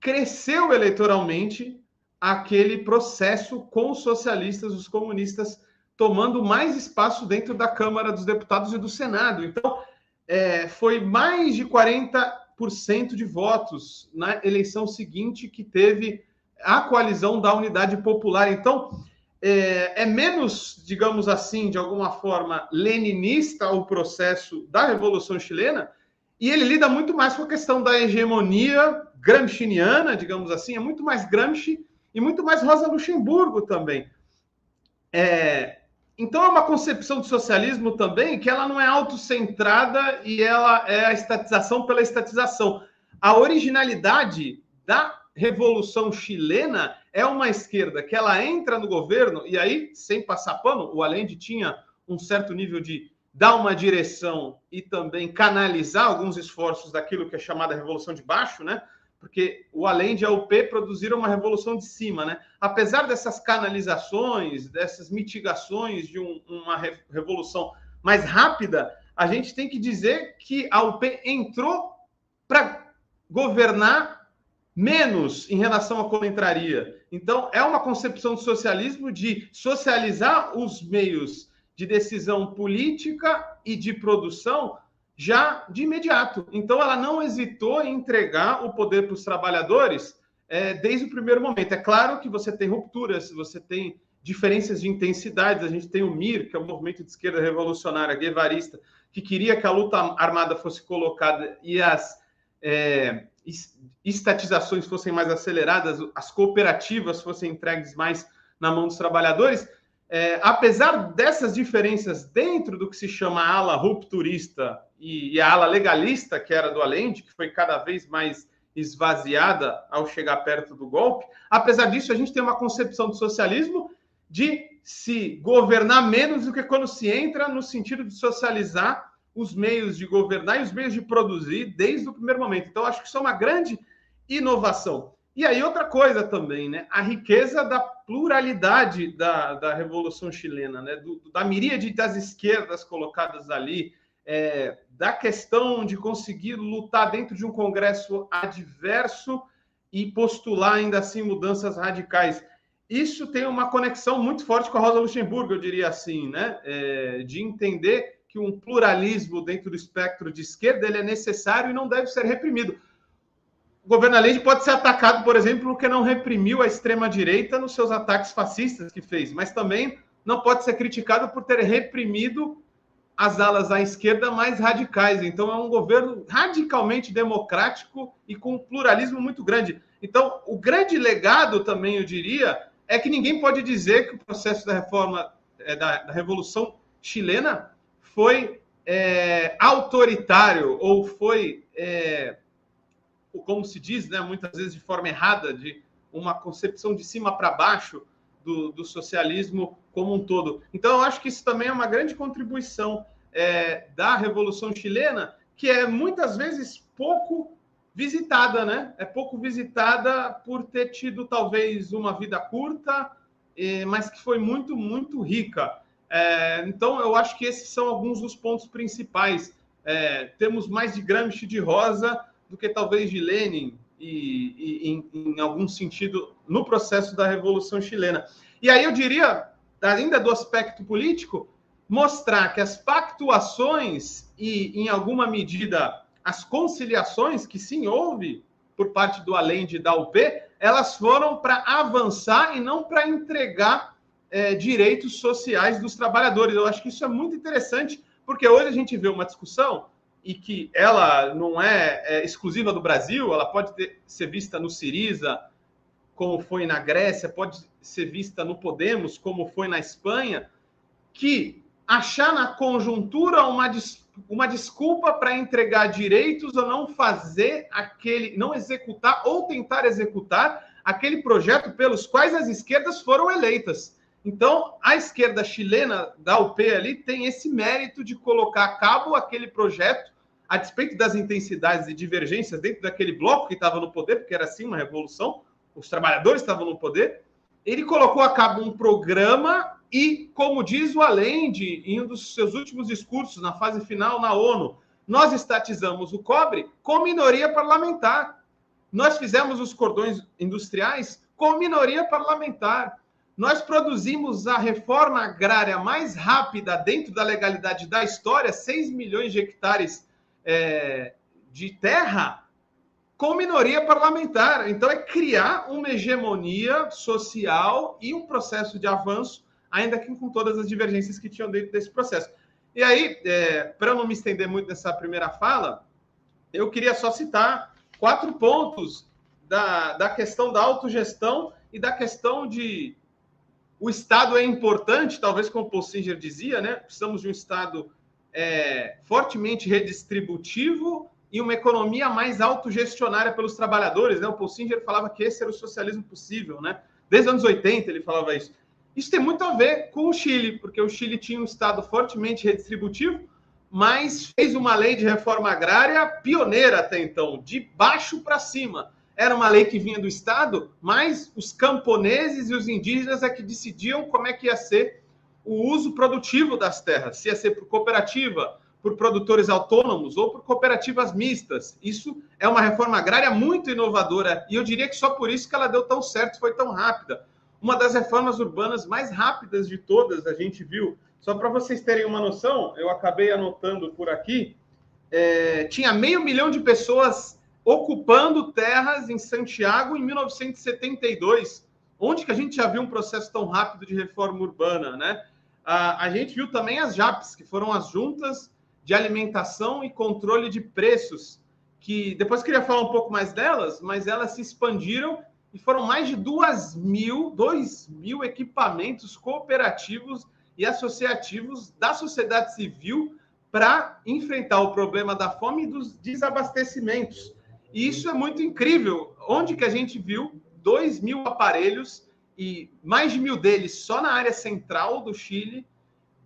cresceu eleitoralmente aquele processo com os socialistas, os comunistas, tomando mais espaço dentro da Câmara dos Deputados e do Senado. Então, é, foi mais de 40% de votos na eleição seguinte que teve a coalizão da unidade popular. Então, é, é, menos, digamos assim, de alguma forma, leninista o processo da Revolução Chilena, e ele lida muito mais com a questão da hegemonia gramsciana, digamos assim, é muito mais Gramsci e muito mais Rosa Luxemburgo também. É, então é uma concepção de socialismo também que ela não é autocentrada e ela é a estatização pela estatização. A originalidade da Revolução Chilena é uma esquerda que ela entra no governo e aí, sem passar pano, o Allende tinha um certo nível de dar uma direção e também canalizar alguns esforços daquilo que é chamada Revolução de Baixo, né? Porque o Allende e a UP produziram uma revolução de cima, né? Apesar dessas canalizações, dessas mitigações de um, uma revolução mais rápida, a gente tem que dizer que a UP entrou para governar menos em relação à como entraria. Então, é uma concepção de socialismo de socializar os meios de decisão política e de produção já de imediato. Então, ela não hesitou em entregar o poder para os trabalhadores é, desde o primeiro momento. É claro que você tem rupturas, você tem diferenças de intensidades. A gente tem o MIR, que é o Movimento de Esquerda Revolucionária Guevarista, que queria que a luta armada fosse colocada e as é, estatizações fossem mais aceleradas, as cooperativas fossem entregues mais na mão dos trabalhadores, é, apesar dessas diferenças dentro do que se chama ala rupturista e, e a ala legalista, que era do Allende, que foi cada vez mais esvaziada ao chegar perto do golpe. Apesar disso, a gente tem uma concepção do socialismo de se governar menos do que quando se entra no sentido de socializar os meios de governar e os meios de produzir desde o primeiro momento. Então, acho que isso é uma grande inovação. E aí, outra coisa também, né? A riqueza da pluralidade da, da Revolução Chilena, né? Do, da miríade das esquerdas colocadas ali, é, da questão de conseguir lutar dentro de um Congresso adverso e postular ainda assim mudanças radicais. Isso tem uma conexão muito forte com a Rosa Luxemburgo, eu diria assim, né? É, de entender que um pluralismo dentro do espectro de esquerda ele é necessário e não deve ser reprimido. O governo Allende pode ser atacado, por exemplo, porque não reprimiu a extrema-direita nos seus ataques fascistas que fez, mas também não pode ser criticado por ter reprimido as alas à esquerda mais radicais. Então, é um governo radicalmente democrático e com um pluralismo muito grande. Então, o grande legado também, eu diria, é que ninguém pode dizer que o processo da reforma, é, da, da Revolução Chilena foi é, autoritário ou foi, é, como se diz, né, muitas vezes de forma errada, de uma concepção de cima para baixo do, do socialismo como um todo. Então, eu acho que isso também é uma grande contribuição é, da Revolução Chilena, que é muitas vezes pouco visitada, né? É pouco visitada por ter tido talvez uma vida curta, mas que foi muito, muito rica. É, então, eu acho que esses são alguns dos pontos principais. É, temos mais de Gramsci de Rosa do que talvez de Lenin, e, e em, em, algum sentido, no processo da Revolução Chilena. E aí eu diria, ainda do aspecto político, mostrar que as pactuações e, em alguma medida, as conciliações que sim houve por parte do Além da UP, elas foram para avançar e não para entregar é, direitos sociais dos trabalhadores. Eu acho que isso é muito interessante, porque hoje a gente vê uma discussão e que ela não é, é exclusiva do Brasil, ela pode ter, ser vista no Siriza, como foi na Grécia, pode ser vista no Podemos, como foi na Espanha, que achar na conjuntura uma, uma desculpa para entregar direitos ou não fazer aquele, não executar ou tentar executar aquele projeto pelos quais as esquerdas foram eleitas. Então, a esquerda chilena da UP ali tem esse mérito de colocar a cabo aquele projeto, a despeito das intensidades e divergências dentro daquele bloco que estava no poder, porque era assim uma revolução, os trabalhadores estavam no poder. Ele colocou a cabo um programa e, como diz o Allende em um dos seus últimos discursos na fase final na ONU, nós estatizamos o cobre com minoria parlamentar. Nós fizemos os cordões industriais com minoria parlamentar. Nós produzimos a reforma agrária mais rápida dentro da legalidade da história, 6 milhões de hectares é, de terra, com minoria parlamentar. Então, é criar uma hegemonia social e um processo de avanço, ainda que com todas as divergências que tinham dentro desse processo. E aí, é, para não me estender muito nessa primeira fala, eu queria só citar quatro pontos da, da questão da autogestão e da questão de o Estado é importante, talvez como o Paul Singer dizia, né? Precisamos de um Estado é, fortemente redistributivo e uma economia mais autogestionária pelos trabalhadores. Né? O Paul Singer falava que esse era o socialismo possível, né? Desde os anos 80 ele falava isso. Isso tem muito a ver com o Chile, porque o Chile tinha um Estado fortemente redistributivo, mas fez uma lei de reforma agrária pioneira até então, de baixo para cima era uma lei que vinha do Estado, mas os camponeses e os indígenas é que decidiam como é que ia ser o uso produtivo das terras, se ia ser por cooperativa, por produtores autônomos ou por cooperativas mistas. Isso é uma reforma agrária muito inovadora e eu diria que só por isso que ela deu tão certo, foi tão rápida. Uma das reformas urbanas mais rápidas de todas, a gente viu. Só para vocês terem uma noção, eu acabei anotando por aqui, é, tinha meio milhão de pessoas ocupando terras em Santiago em 1972. Onde que a gente já viu um processo tão rápido de reforma urbana, né? A, gente viu também as JAPs, que foram as juntas de alimentação e controle de preços, que depois queria falar um pouco mais delas, mas elas se expandiram e foram mais de duas mil, dois mil equipamentos cooperativos e associativos da sociedade civil para enfrentar o problema da fome e dos desabastecimentos. E isso é muito incrível. Onde que a gente viu 2 mil aparelhos e mais de mil deles só na área central do Chile,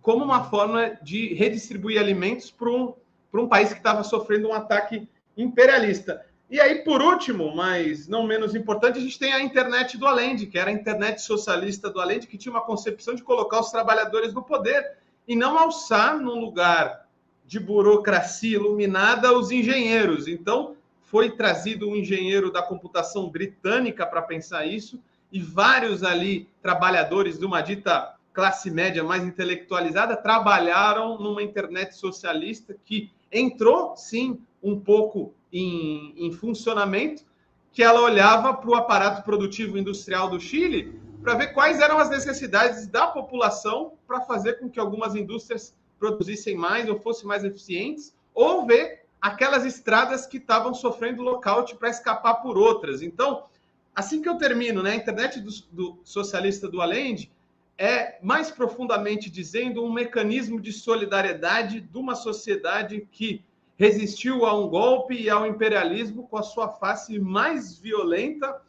como uma forma de redistribuir alimentos para um, um país que estava sofrendo um ataque imperialista. E aí, por último, mas não menos importante, a gente tem a internet do Allende, que era a internet socialista do Allende, que tinha uma concepção de colocar os trabalhadores no poder e não alçar num lugar de burocracia iluminada os engenheiros. Então, foi trazido um engenheiro da computação britânica para pensar isso, e vários ali trabalhadores de uma dita classe média mais intelectualizada trabalharam numa internet socialista que entrou, sim, um pouco em, em funcionamento, que ela olhava para o aparato produtivo industrial do Chile para ver quais eram as necessidades da população para fazer com que algumas indústrias produzissem mais ou fossem mais eficientes, ou ver aquelas estradas que estavam sofrendo lockout para escapar por outras. Então, assim que eu termino, né, a internet do, do socialista do Allende é mais profundamente dizendo um mecanismo de solidariedade de uma sociedade que resistiu a um golpe e ao imperialismo com a sua face mais violenta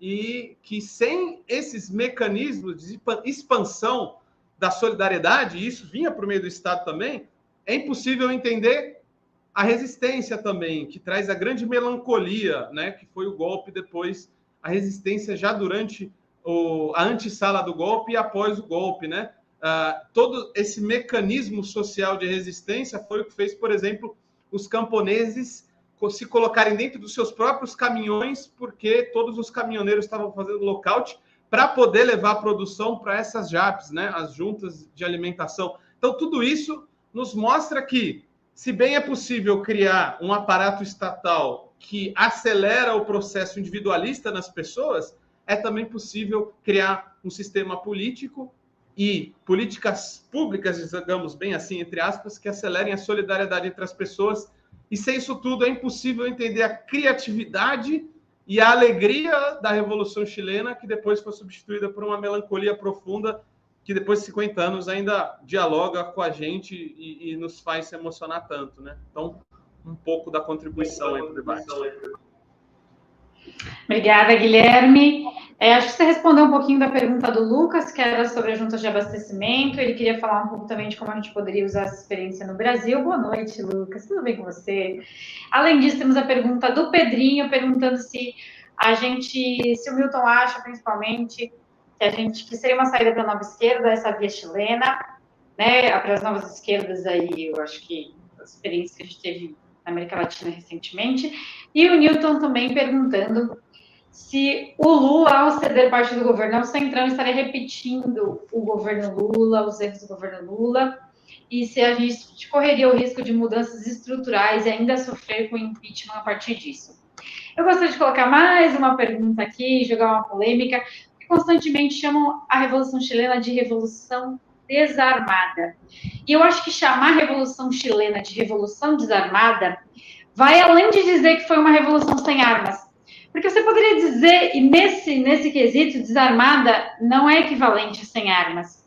e que sem esses mecanismos de expansão da solidariedade, e isso vinha por meio do Estado também, é impossível entender a resistência também, que traz a grande melancolia, né, que foi o golpe depois, a resistência já durante o, a antessala do golpe e após o golpe, né? Uh, todo esse mecanismo social de resistência foi o que fez, por exemplo, os camponeses se colocarem dentro dos seus próprios caminhões, porque todos os caminhoneiros estavam fazendo lockout para poder levar a produção para essas JAPs, né, as juntas de alimentação. Então, tudo isso nos mostra que, se bem é possível criar um aparato estatal que acelera o processo individualista nas pessoas, é também possível criar um sistema político e políticas públicas, digamos bem assim, entre aspas, que acelerem a solidariedade entre as pessoas. E sem isso tudo é impossível entender a criatividade e a alegria da Revolução Chilena, que depois foi substituída por uma melancolia profunda, que depois de 50 anos ainda dialoga com a gente e, e nos faz se emocionar tanto. Né? Então, um pouco da contribuição aí para o debate. Obrigada, Guilherme. É, acho que você respondeu um pouquinho da pergunta do Lucas, que era sobre as juntas de abastecimento. Ele queria falar um pouco também de como a gente poderia usar essa experiência no Brasil. Boa noite, Lucas. Tudo bem com você? Além disso, temos a pergunta do Pedrinho, perguntando se a gente, se o Milton acha, principalmente, que a gente que seria uma saída para a nova esquerda, essa via chilena, né? Para as novas esquerdas aí, eu acho que a experiência que a gente teve na América Latina recentemente. E o Newton também perguntando se o Lula, ao ceder parte do governo ao Centrão, estaria repetindo o governo Lula, os erros do governo Lula, e se a gente correria o risco de mudanças estruturais e ainda sofrer com impeachment a partir disso. Eu gostaria de colocar mais uma pergunta aqui, jogar uma polêmica, constantemente chamam a Revolução Chilena de Revolução Desarmada. E eu acho que chamar a Revolução Chilena de Revolução Desarmada vai além de dizer que foi uma revolução sem armas. Porque você poderia dizer, e nesse, nesse quesito, desarmada não é equivalente a sem armas.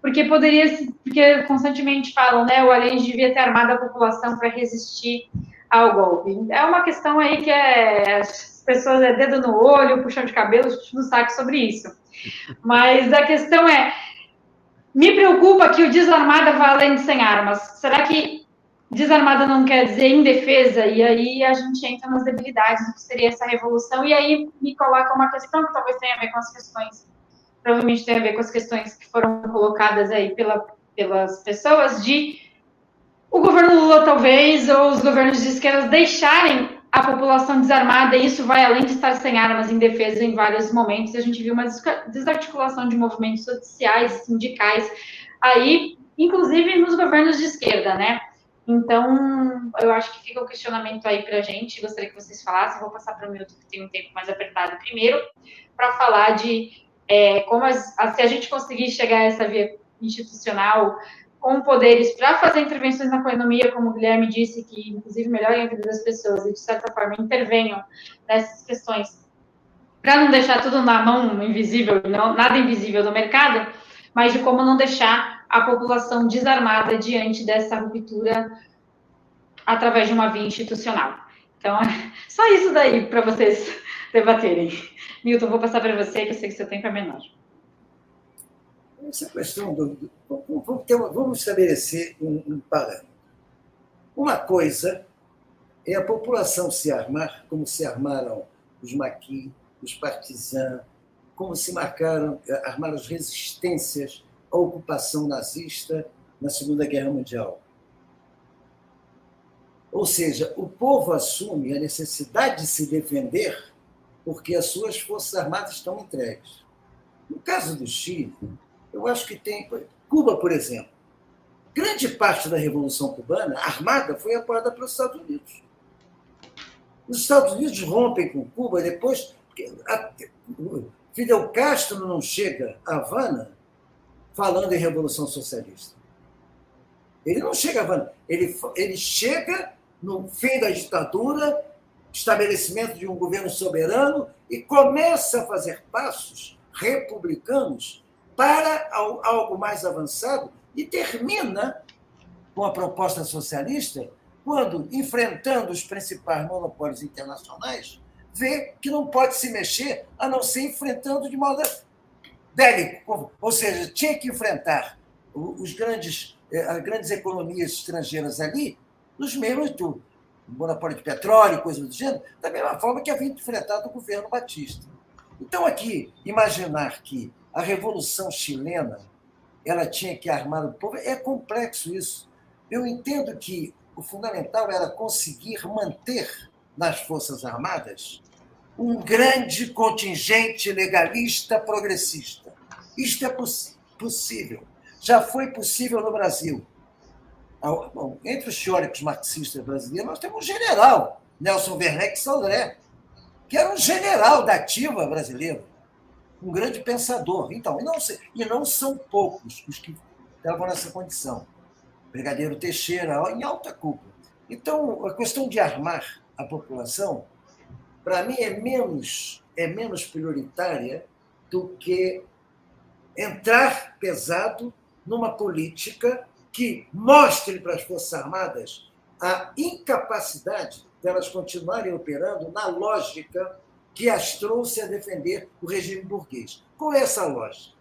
Porque poderia, porque constantemente falam, né, o Allende devia ter armado a população para resistir ao golpe. É uma questão aí que é, pessoas é dedo no olho, puxão de cabelo, no saco sobre isso. Mas a questão é, me preocupa que o desarmada vá além de sem armas. Será que Desarmada não quer dizer indefesa, e aí a gente entra nas debilidades do que seria essa revolução, e aí me coloca uma questão que talvez tenha a ver com as questões, provavelmente tem a ver com as questões que foram colocadas aí pela, pelas pessoas, de o governo Lula, talvez, ou os governos de esquerda deixarem a população desarmada, e isso vai além de estar sem armas em defesa em vários momentos. A gente viu uma desarticulação de movimentos sociais, sindicais, aí, inclusive nos governos de esquerda, né? Então, eu acho que fica o um questionamento aí para a gente. Gostaria que vocês falassem. Vou passar para o Milton, que tem um tempo mais apertado primeiro, para falar de é, como as, se a gente conseguir chegar a essa via institucional com poderes para fazer intervenções na economia, como o Guilherme disse, que inclusive melhorem a vida das pessoas e, de certa forma, intervenham nessas questões, para não deixar tudo na mão invisível, não, nada invisível do mercado, mas de como não deixar a população desarmada diante dessa ruptura através de uma via institucional. Então, só isso daí para vocês debaterem. Milton, vou passar para você, que eu sei que seu tempo é menor. Essa questão do. Vamos, ter, vamos estabelecer um, um parâmetro. Uma coisa é a população se armar, como se armaram os maquis, os partisans, como se marcaram, armaram as resistências à ocupação nazista na Segunda Guerra Mundial. Ou seja, o povo assume a necessidade de se defender porque as suas forças armadas estão entregues. No caso do Chile, eu acho que tem. Cuba, por exemplo. Grande parte da Revolução Cubana, armada, foi apoiada pelos Estados Unidos. Os Estados Unidos rompem com Cuba depois. Fidel Castro não chega a Havana falando em Revolução Socialista. Ele não chega a Havana. Ele, ele chega no fim da ditadura, estabelecimento de um governo soberano e começa a fazer passos republicanos para algo mais avançado e termina com a proposta socialista quando, enfrentando os principais monopólios internacionais, vê que não pode se mexer a não ser enfrentando de modo bélico. Ou seja, tinha que enfrentar os grandes, eh, as grandes economias estrangeiras ali nos mesmos do monopólio de petróleo, coisa do gênero, da mesma forma que havia enfrentado o governo Batista. Então, aqui, imaginar que a Revolução Chilena ela tinha que armar o povo, é complexo isso. Eu entendo que o fundamental era conseguir manter nas Forças Armadas um grande contingente legalista progressista. Isto é poss possível. Já foi possível no Brasil. Bom, entre os teóricos marxistas brasileiros, nós temos um general, Nelson Werneck Sodré, que era um general da ativa brasileira, um grande pensador. Então, e não, e não são poucos os que estavam nessa condição. Brigadeiro Teixeira, em alta cúpula. Então, a questão de armar a população, para mim, é menos, é menos prioritária do que entrar pesado numa política que mostre para as Forças Armadas a incapacidade delas continuarem operando na lógica que as trouxe a defender o regime burguês. Qual é essa lógica?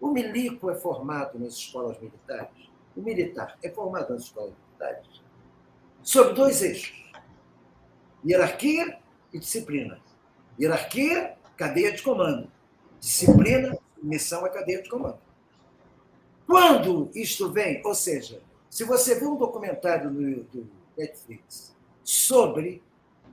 O milico é formado nas escolas militares, o militar é formado nas escolas militares, sob dois eixos: hierarquia e disciplina. Hierarquia, cadeia de comando. Disciplina, missão à cadeia de comando. Quando isto vem, ou seja, se você vê um documentário no Netflix sobre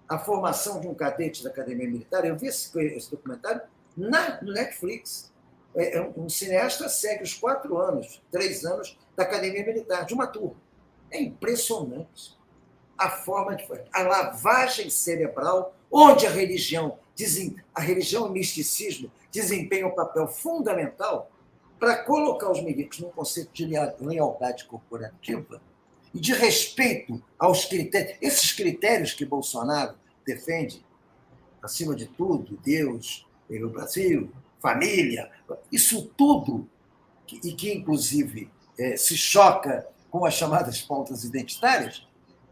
a formação de um cadete da Academia Militar, eu vi esse, esse documentário na, no Netflix. É, é um cineasta segue os quatro anos, três anos da Academia Militar, de uma turma. É impressionante a forma de a lavagem cerebral, onde a religião, a religião e o misticismo desempenham um papel fundamental para colocar os milicos num conceito de lealdade corporativa e de respeito aos critérios, esses critérios que Bolsonaro defende, acima de tudo, Deus, o Brasil, família, isso tudo, e que inclusive é, se choca com as chamadas pautas identitárias,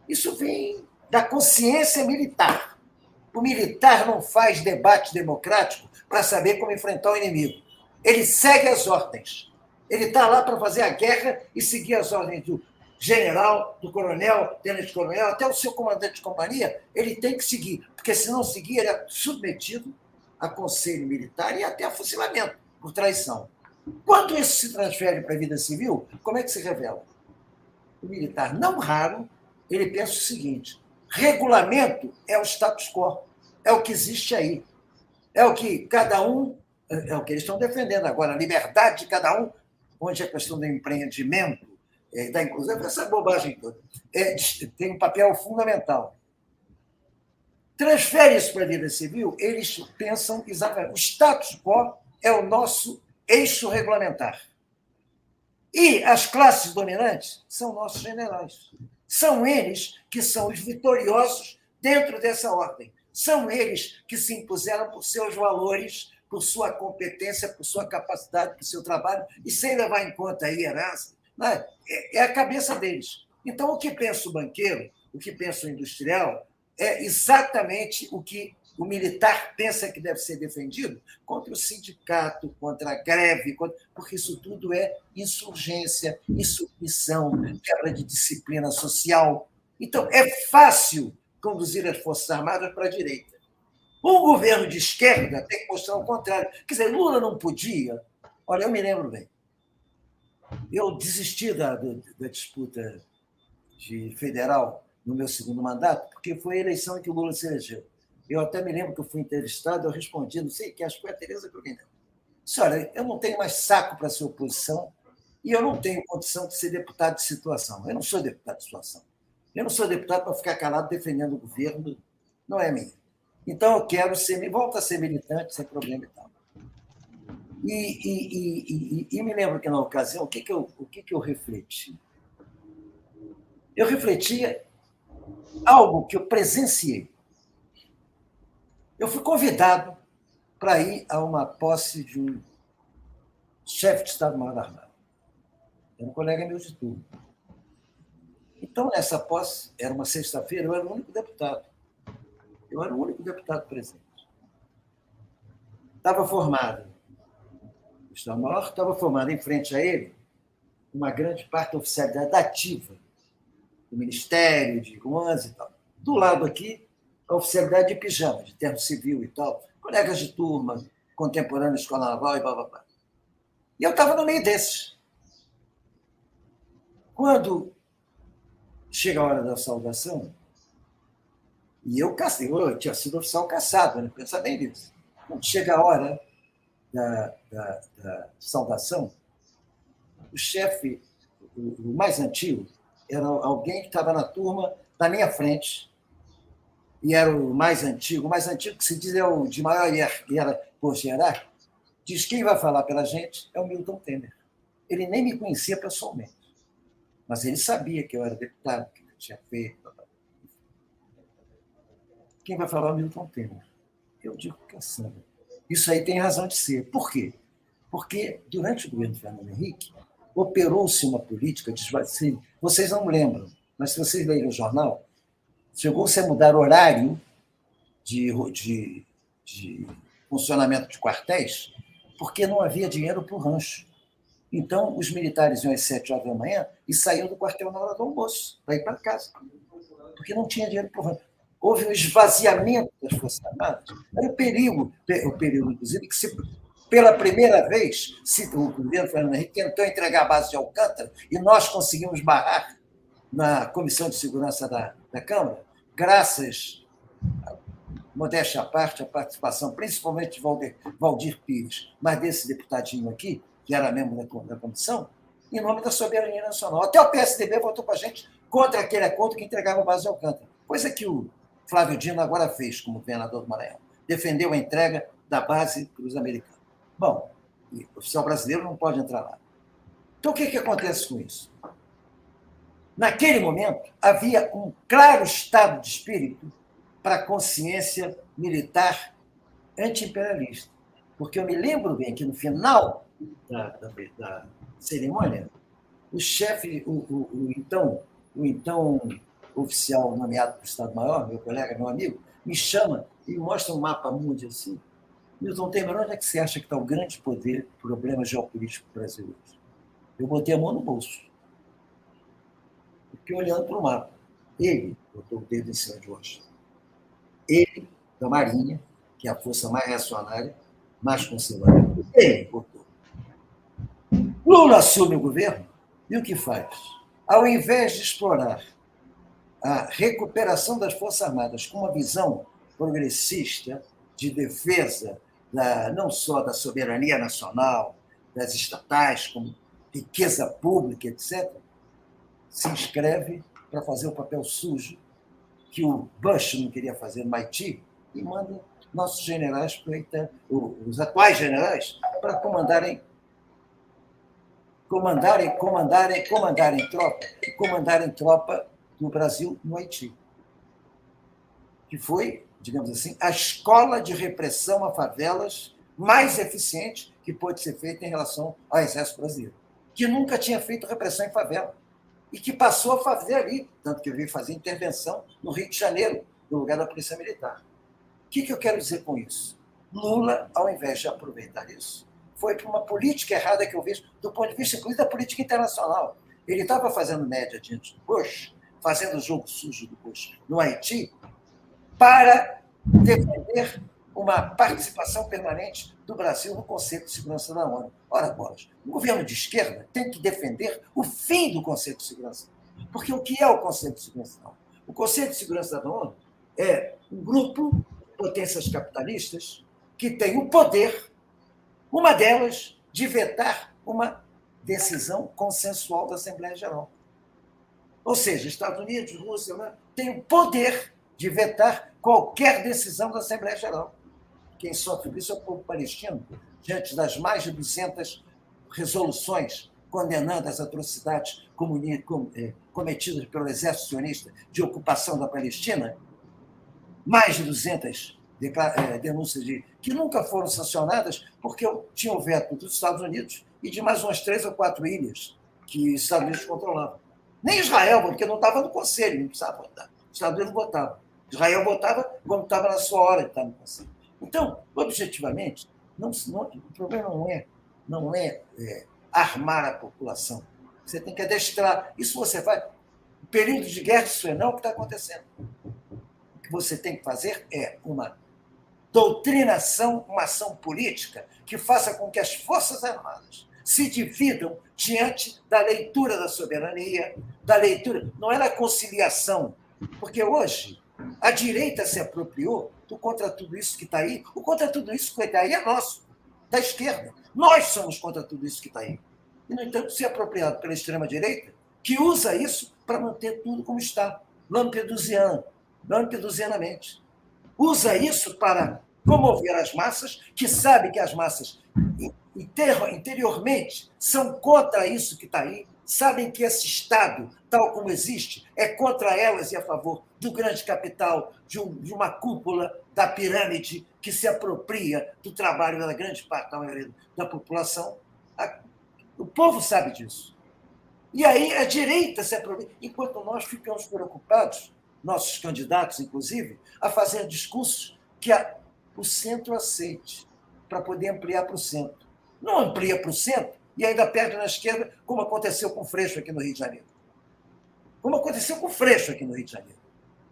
isso vem da consciência militar. O militar não faz debate democrático para saber como enfrentar o inimigo. Ele segue as ordens. Ele está lá para fazer a guerra e seguir as ordens do general, do coronel, tenente-coronel, até o seu comandante de companhia, ele tem que seguir, porque se não seguir, ele é submetido a conselho militar e até a fuzilamento por traição. Quando isso se transfere para a vida civil, como é que se revela? O militar, não raro, ele pensa o seguinte: regulamento é o status quo, é o que existe aí, é o que cada um é o que eles estão defendendo agora, a liberdade de cada um, onde a questão do empreendimento, é, da inclusão, essa bobagem toda, é, tem um papel fundamental. Transfere isso para a vida civil, eles pensam exatamente. O status quo é o nosso eixo regulamentar. E as classes dominantes são nossos generais. São eles que são os vitoriosos dentro dessa ordem. São eles que se impuseram por seus valores por sua competência, por sua capacidade, por seu trabalho, e sem levar em conta a hierarquia, Né? É, é a cabeça deles. Então, o que pensa o banqueiro, o que pensa o industrial, é exatamente o que o militar pensa que deve ser defendido contra o sindicato, contra a greve, contra... porque isso tudo é insurgência, insubmissão, quebra de disciplina social. Então, é fácil conduzir as Forças Armadas para a direita. Um governo de esquerda tem que mostrar o contrário. Quer dizer, Lula não podia. Olha, eu me lembro bem. Eu desisti da, da disputa de federal no meu segundo mandato, porque foi a eleição em que o Lula se elegeu. Eu até me lembro que eu fui entrevistado, eu respondi, não sei que, acho que foi a Tereza Cruvinel. Senhora, eu não tenho mais saco para ser oposição e eu não tenho condição de ser deputado de situação. Eu não sou deputado de situação. Eu não sou deputado para ficar calado defendendo o governo, não é minha. Então eu quero ser, volta a ser militante sem problema e tal. E, e, e, e, me lembro que na ocasião, o que, que, eu, o que, que eu refleti? Eu refletia algo que eu presenciei. Eu fui convidado para ir a uma posse de um chefe de Estado-Maior da. Era um colega meu de turno. Então, nessa posse, era uma sexta-feira, eu era o único deputado. Eu era o único deputado presente. Estava formado. Estado-Maior estava formado em frente a ele uma grande parte da oficialidade ativa do Ministério, de Guans e tal. Do lado aqui, a oficialidade de pijama, de termo civil e tal, colegas de turma, contemporâneos escola naval e blá, blá, blá. E eu estava no meio desses. Quando chega a hora da saudação, e eu, eu tinha sido oficial caçado, né? pensa bem nisso. Quando chega a hora da, da, da saudação, o chefe, o, o mais antigo, era alguém que estava na turma da minha frente, e era o mais antigo, o mais antigo que se diz é o de maior era por diz quem vai falar pela gente é o Milton Temer. Ele nem me conhecia pessoalmente, mas ele sabia que eu era deputado, que eu tinha feito. Quem vai falar é o Milton Temer. Eu digo que é samba. Isso aí tem razão de ser. Por quê? Porque durante o governo Fernando Henrique operou-se uma política de vocês não lembram, mas se vocês lerem o jornal, chegou-se a mudar horário de, de, de funcionamento de quartéis, porque não havia dinheiro para o rancho. Então, os militares iam às sete horas da manhã e saíam do quartel na hora do almoço, para ir para casa, porque não tinha dinheiro para o rancho. Houve um esvaziamento das Forças Armadas. Era o perigo, o período, inclusive, que se, pela primeira vez se, o governo Fernando Henrique tentou entregar a base de Alcântara e nós conseguimos barrar na Comissão de Segurança da, da Câmara, graças, modéstia à parte, a participação principalmente de Valdir, Valdir Pires, mas desse deputadinho aqui, que era membro da, da comissão, em nome da soberania nacional. Até o PSDB votou com a gente contra aquele acordo que entregava a base de Alcântara. Coisa que o Flávio Dino agora fez como governador do Maranhão. Defendeu a entrega da base para os americanos. Bom, o oficial brasileiro não pode entrar lá. Então, o que, que acontece com isso? Naquele momento, havia um claro estado de espírito para a consciência militar anti-imperialista. Porque eu me lembro bem que no final da, da, da cerimônia, o chefe, o, o, o, então, o então oficial nomeado para o Estado-Maior, meu colega, meu amigo, me chama e mostra um mapa mundo assim. Milton Temer, onde é que você acha que está o grande poder, problema geopolítico brasileiro? Eu botei a mão no bolso fiquei olhando para o mapa. Ele botou o dedo em cima de Washington. Ele, da Marinha, que é a força mais reacionária, mais conservadora, ele botou. Lula assume o governo e o que faz? Ao invés de explorar a recuperação das Forças Armadas com uma visão progressista de defesa da, não só da soberania nacional, das estatais, como riqueza pública, etc., se inscreve para fazer o papel sujo que o Bush não queria fazer no Haiti e manda nossos generais, os atuais generais, para comandarem comandarem, comandarem, comandarem tropa, comandarem tropa do Brasil no Haiti. Que foi, digamos assim, a escola de repressão a favelas mais eficiente que pode ser feita em relação ao exército brasileiro que nunca tinha feito repressão em favela e que passou a fazer ali, tanto que veio fazer intervenção no Rio de Janeiro, no lugar da Polícia Militar. O que, que eu quero dizer com isso? Lula, ao invés de aproveitar isso, foi para uma política errada que eu vejo, do ponto de vista, inclusive, da política internacional. Ele estava fazendo média diante do Bush, fazendo o jogo sujo do Bush no Haiti, para defender uma participação permanente do Brasil no Conselho de Segurança da ONU. Ora, Bolas, o governo de esquerda tem que defender o fim do Conselho de Segurança. Porque o que é o Conselho de Segurança da ONU? O Conselho de Segurança da ONU é um grupo de potências capitalistas que tem o poder, uma delas, de vetar uma decisão consensual da Assembleia Geral. Ou seja, Estados Unidos, Rússia, né, tem o poder de vetar qualquer decisão da Assembleia Geral. Quem sofre isso é o povo palestino, diante das mais de 200 resoluções condenando as atrocidades eh, cometidas pelo exército sionista de ocupação da Palestina, mais de 200 eh, denúncias de, que nunca foram sancionadas porque tinham o veto dos Estados Unidos e de mais umas três ou quatro ilhas que os Estados Unidos controlavam. Nem Israel, porque não estava no conselho, não precisava votar. Os Estados Unidos votavam. Israel votava quando estava na sua hora de estar no conselho. Então, objetivamente, não, não, o problema não é, não é, é armar a população. Você tem que adestrar. Isso você faz. O período de guerra, isso é não o que está acontecendo. O que você tem que fazer é uma doutrinação, uma ação política que faça com que as Forças Armadas se dividam diante da leitura da soberania, da leitura. Não é da conciliação, porque hoje a direita se apropriou do contra tudo isso que está aí. O contra tudo isso que está aí é nosso, da esquerda. Nós somos contra tudo isso que está aí. E, no entanto, se apropriado pela extrema-direita, que usa isso para manter tudo como está, lampedusiano, lampedusianamente. Usa isso para comover as massas, que sabe que as massas interiormente são contra isso que está aí, sabem que esse Estado, tal como existe, é contra elas e a favor do grande capital, de, um, de uma cúpula da pirâmide que se apropria do trabalho da grande parte da maioria da população. O povo sabe disso. E aí a direita se apropria, enquanto nós ficamos preocupados, nossos candidatos, inclusive, a fazer discursos que a, o centro aceite, para poder ampliar para o centro. Não amplia para o centro e ainda perde na esquerda, como aconteceu com o Freixo aqui no Rio de Janeiro. Como aconteceu com o Freixo aqui no Rio de Janeiro,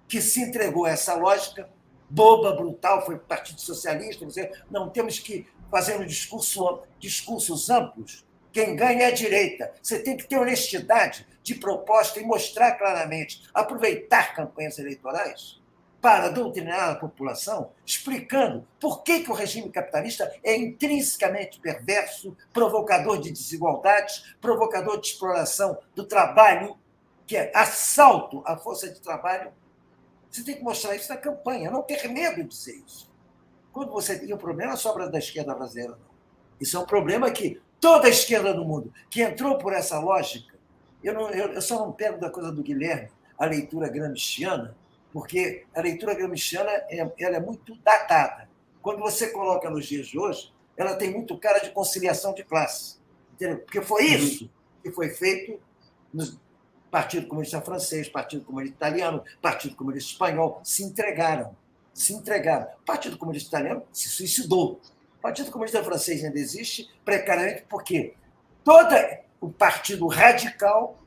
que se entregou a essa lógica boba, brutal, foi Partido Socialista, dizer, não temos que fazer um discurso, discursos amplos. Quem ganha é a direita. Você tem que ter honestidade de proposta e mostrar claramente, aproveitar campanhas eleitorais para doutrinar a população, explicando por que, que o regime capitalista é intrinsecamente perverso, provocador de desigualdades, provocador de exploração do trabalho, que é assalto à força de trabalho. Você tem que mostrar isso na campanha, não ter medo de dizer isso. Quando você tem um problema, sobra da esquerda brasileira, não. Isso é um problema que toda a esquerda do mundo que entrou por essa lógica, eu, não, eu, eu só não pego da coisa do Guilherme, a leitura gramsciana, porque a leitura gramsciana é, ela é muito datada. Quando você coloca nos dias de hoje, ela tem muito cara de conciliação de classe. Entendeu? Porque foi uhum. isso que foi feito no Partido Comunista Francês, Partido Comunista Italiano, Partido Comunista Espanhol, se entregaram. Se entregaram. O Partido Comunista Italiano se suicidou. O Partido Comunista Francês ainda existe precariamente porque todo o partido radical,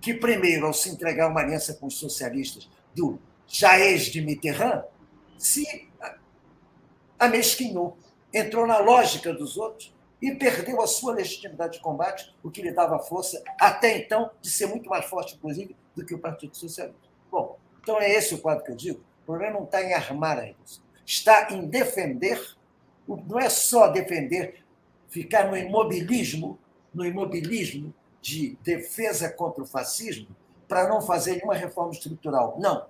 que primeiro, ao se entregar uma aliança com os socialistas do Jaez de Mitterrand se amesquinhou, entrou na lógica dos outros e perdeu a sua legitimidade de combate, o que lhe dava força, até então, de ser muito mais forte, inclusive, do que o Partido Socialista. Bom, então é esse o quadro que eu digo. O problema não está em armar a revolução, está em defender, não é só defender, ficar no imobilismo, no imobilismo de defesa contra o fascismo, para não fazer nenhuma reforma estrutural. Não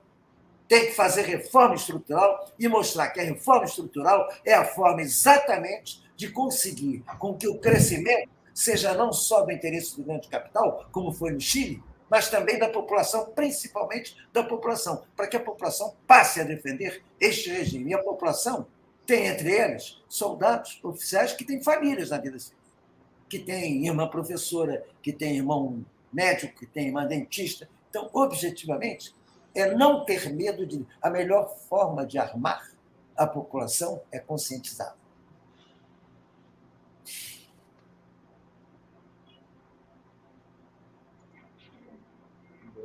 tem que fazer reforma estrutural e mostrar que a reforma estrutural é a forma exatamente de conseguir com que o crescimento seja não só do interesse do grande capital, como foi no Chile, mas também da população, principalmente da população, para que a população passe a defender este regime. E a população tem entre eles soldados, oficiais que têm famílias na vida civil, que tem irmã professora, que tem irmão médico, que tem irmã dentista. Então, objetivamente, é não ter medo de. A melhor forma de armar a população é conscientizá-la.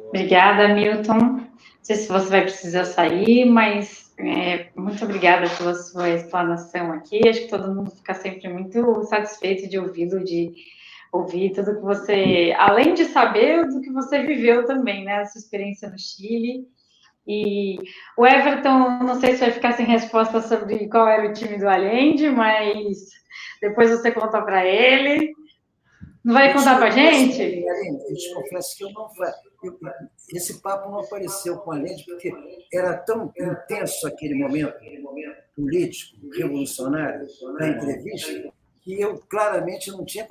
Obrigada, Milton. Não sei se você vai precisar sair, mas é, muito obrigada pela sua explanação aqui. Acho que todo mundo fica sempre muito satisfeito de ouvi-lo, de ouvir tudo que você, além de saber do que você viveu também, né? A sua experiência no Chile. E o Everton, não sei se vai ficar sem resposta sobre qual era o time do Allende, mas depois você conta para ele. Não vai contar para a gente? Eu te confesso que eu não eu, esse papo não apareceu com a Allende porque era tão intenso aquele momento político, revolucionário, da entrevista, que eu claramente não tinha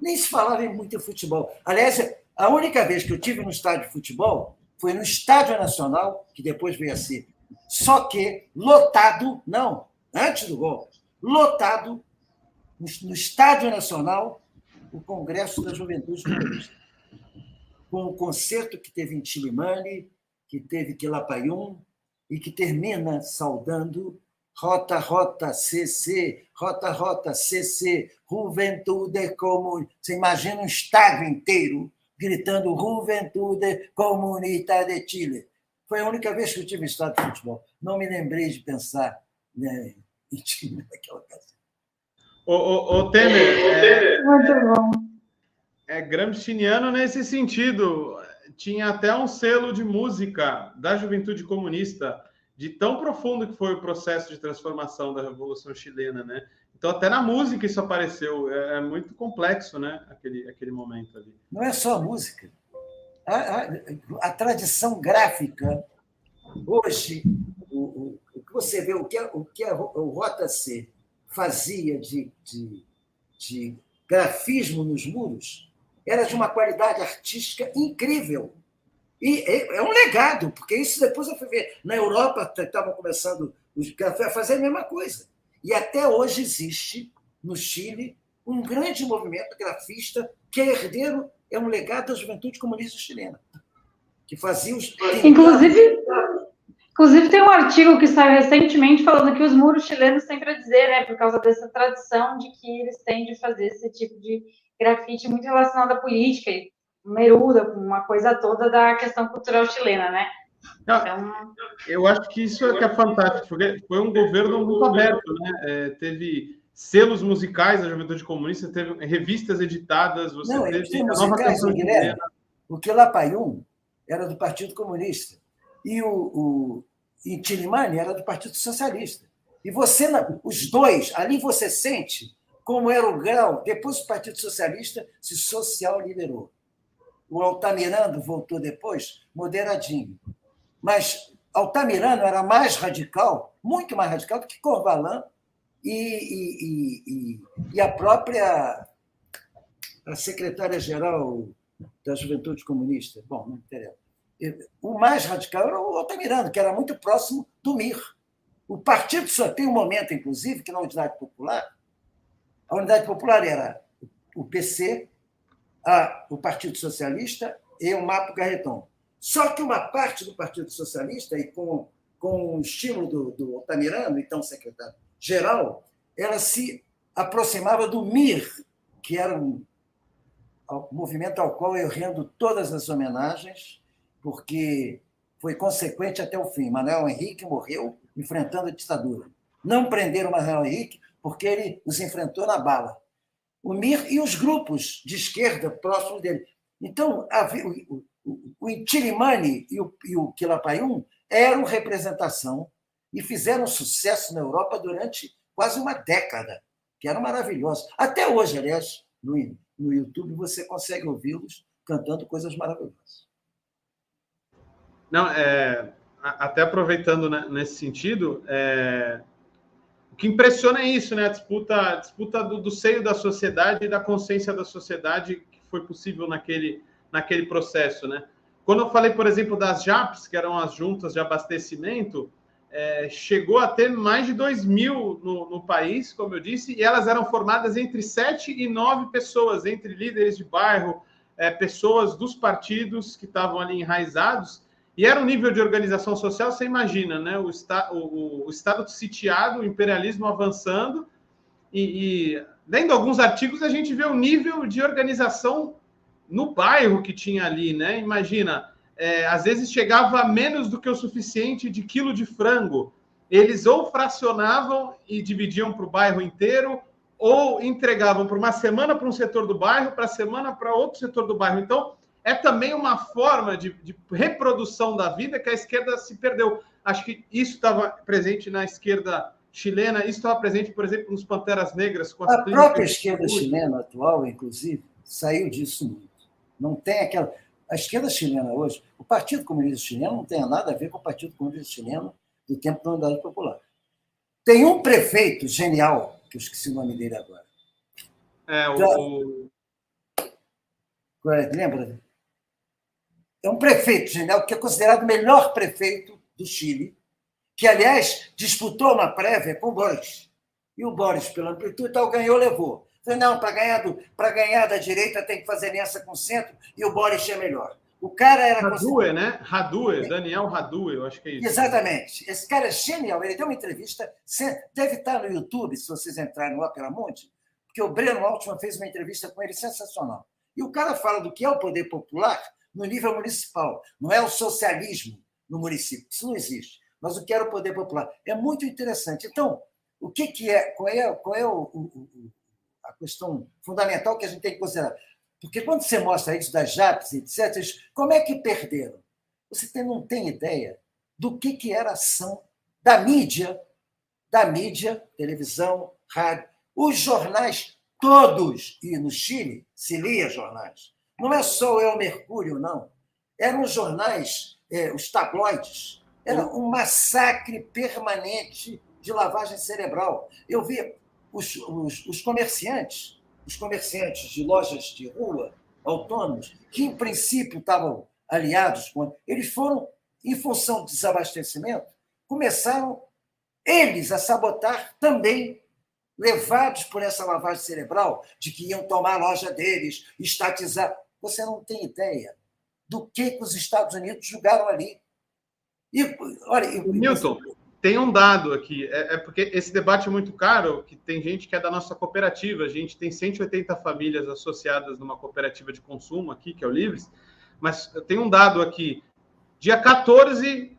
nem se falava muito em futebol. Aliás, a única vez que eu tive no estádio de futebol foi no Estádio Nacional, que depois veio a ser. Só que lotado, não, antes do gol, lotado no Estádio Nacional, o Congresso da Juventude Comunista. Com o concerto que teve em Chilimani, que teve Quilapayún, e que termina saudando Rota, rota, CC, rota, rota, CC, Juventude Comum. Você imagina um estádio inteiro gritando Juventude Comunita de Chile. Foi a única vez que eu tive estádio de futebol. Não me lembrei de pensar né, em Chile naquela ocasião. Ô, ô, ô Temer, é, muito bom. É gramsciano nesse sentido. Tinha até um selo de música da Juventude Comunista de tão profundo que foi o processo de transformação da Revolução Chilena, né? Então, até na música isso apareceu. É, é muito complexo, né? Aquele, aquele momento ali. Não é só a música. A, a, a tradição gráfica, hoje, o, o, o, que você vê, o que, o que a, o Rota C fazia de, de, de grafismo nos muros, era de uma qualidade artística incrível. E é, um legado, porque isso depois eu fui ver. Na Europa estavam começando a fazer a mesma coisa. E até hoje existe, no Chile, um grande movimento grafista que é herdeiro, é um legado da juventude comunista chilena, que fazia os. Inclusive, inclusive, tem um artigo que saiu recentemente falando que os muros chilenos têm para dizer, né, por causa dessa tradição de que eles têm de fazer esse tipo de grafite muito relacionado à política e Meruda, uma coisa toda da questão cultural chilena, né? Então... Eu acho que isso é que é fantástico, porque foi um governo muito aberto, né? É, teve selos musicais da Juventude Comunista, teve revistas editadas, você Não, teve a nova canção Guilherme, O Quilapayún era do Partido Comunista e o, o e Tilimani era do Partido Socialista. E você, os dois, ali você sente como era o grau. Depois o Partido Socialista se social liberou. O Altamirano voltou depois, moderadinho. Mas Altamirano era mais radical, muito mais radical do que Corvalã e, e, e, e a própria a secretária-geral da Juventude Comunista. Bom, não interessa. O mais radical era o Altamirano, que era muito próximo do MIR. O partido só tem um momento, inclusive, que na Unidade Popular, a Unidade Popular era o PC, a, o Partido Socialista e o Mapo Garreton. Só que uma parte do Partido Socialista, e com, com o estímulo do, do então secretário-geral, ela se aproximava do MIR, que era um, um movimento ao qual eu rendo todas as homenagens, porque foi consequente até o fim. Manuel Henrique morreu enfrentando a ditadura. Não prenderam Manuel Henrique porque ele os enfrentou na bala o MIR e os grupos de esquerda próximos dele. Então, o, o, o Intilimani e o, e o Quilapayún eram representação e fizeram sucesso na Europa durante quase uma década, que era maravilhoso. Até hoje, aliás, no, no YouTube você consegue ouvi-los cantando coisas maravilhosas. Não, é, até aproveitando né, nesse sentido, é, o que impressiona é isso, né? A disputa, a disputa do, do, seio da sociedade e da consciência da sociedade que foi possível naquele, naquele processo, né? Quando eu falei, por exemplo, das JAPs, que eram as juntas de abastecimento, é, chegou a ter mais de 2 mil no, no, país, como eu disse, e elas eram formadas entre 7 e 9 pessoas, entre líderes de bairro, é, pessoas dos partidos que estavam ali enraizados, e era um nível de organização social, você imagina, né? O, esta, o, o Estado sitiado, o imperialismo avançando, e, e lendo alguns artigos, a gente vê o nível de organização no bairro que tinha ali, né? Imagina, é, às vezes chegava a menos do que o suficiente de quilo de frango. Eles ou fracionavam e dividiam para o bairro inteiro, ou entregavam para uma semana para um setor do bairro, para a semana para outro setor do bairro. Então, é também uma forma de, de, reprodução da vida que a esquerda se perdeu. Acho que isso estava presente na esquerda chilena, isso estava presente, por exemplo, nos Panteras Negras. a própria esquerda chilena atual, inclusive, saiu disso muito. Não tem aquela. A esquerda chilena hoje, o Partido Comunista Chileno não tem nada a ver com o Partido Comunista Chileno do tempo da Unidade Popular. Tem um prefeito genial, que eu esqueci o nome dele agora. É, o. Lembra? É um prefeito genial, que é considerado o melhor prefeito do Chile, que, aliás, disputou uma prévia com o Boris. E o Boris, pela amplitude tal, ganhou, levou. Falei, não, para ganhar, do, ganhar da direita tem que fazer aliança com o centro e o Boris é melhor. O cara era. Radue, né? Radue, Daniel Radue, eu acho que é isso. Exatamente. Esse cara é genial. Ele deu uma entrevista, deve estar no YouTube, se vocês entrarem no Opera Mundi, porque o Breno Altman fez uma entrevista com ele sensacional. E o cara fala do que é o poder popular no nível municipal. Não é o socialismo no município. Isso não existe. Mas o que era o poder popular. É muito interessante. Então, o que, que é? Qual é, qual é o, o, a questão fundamental que a gente tem que considerar. Porque quando você mostra isso das JAPs, etc., como é que perderam? Você tem, não tem ideia do que, que era a ação da mídia, da mídia, televisão, rádio, os jornais todos, e no Chile se lia jornais. Não é só o El Mercúrio, não. Eram os jornais, é, os tabloides. Era um massacre permanente de lavagem cerebral. Eu vi os, os, os comerciantes, os comerciantes de lojas de rua autônomos, que em princípio estavam aliados com. Eles foram, em função do desabastecimento, começaram eles a sabotar também, levados por essa lavagem cerebral, de que iam tomar a loja deles, estatizar. Você não tem ideia do que, que os Estados Unidos julgaram ali. E, olha, Milton, tem um dado aqui, é, é, porque esse debate é muito caro, que tem gente que é da nossa cooperativa, a gente tem 180 famílias associadas numa cooperativa de consumo aqui, que é o Livres, mas tem um dado aqui, dia 14,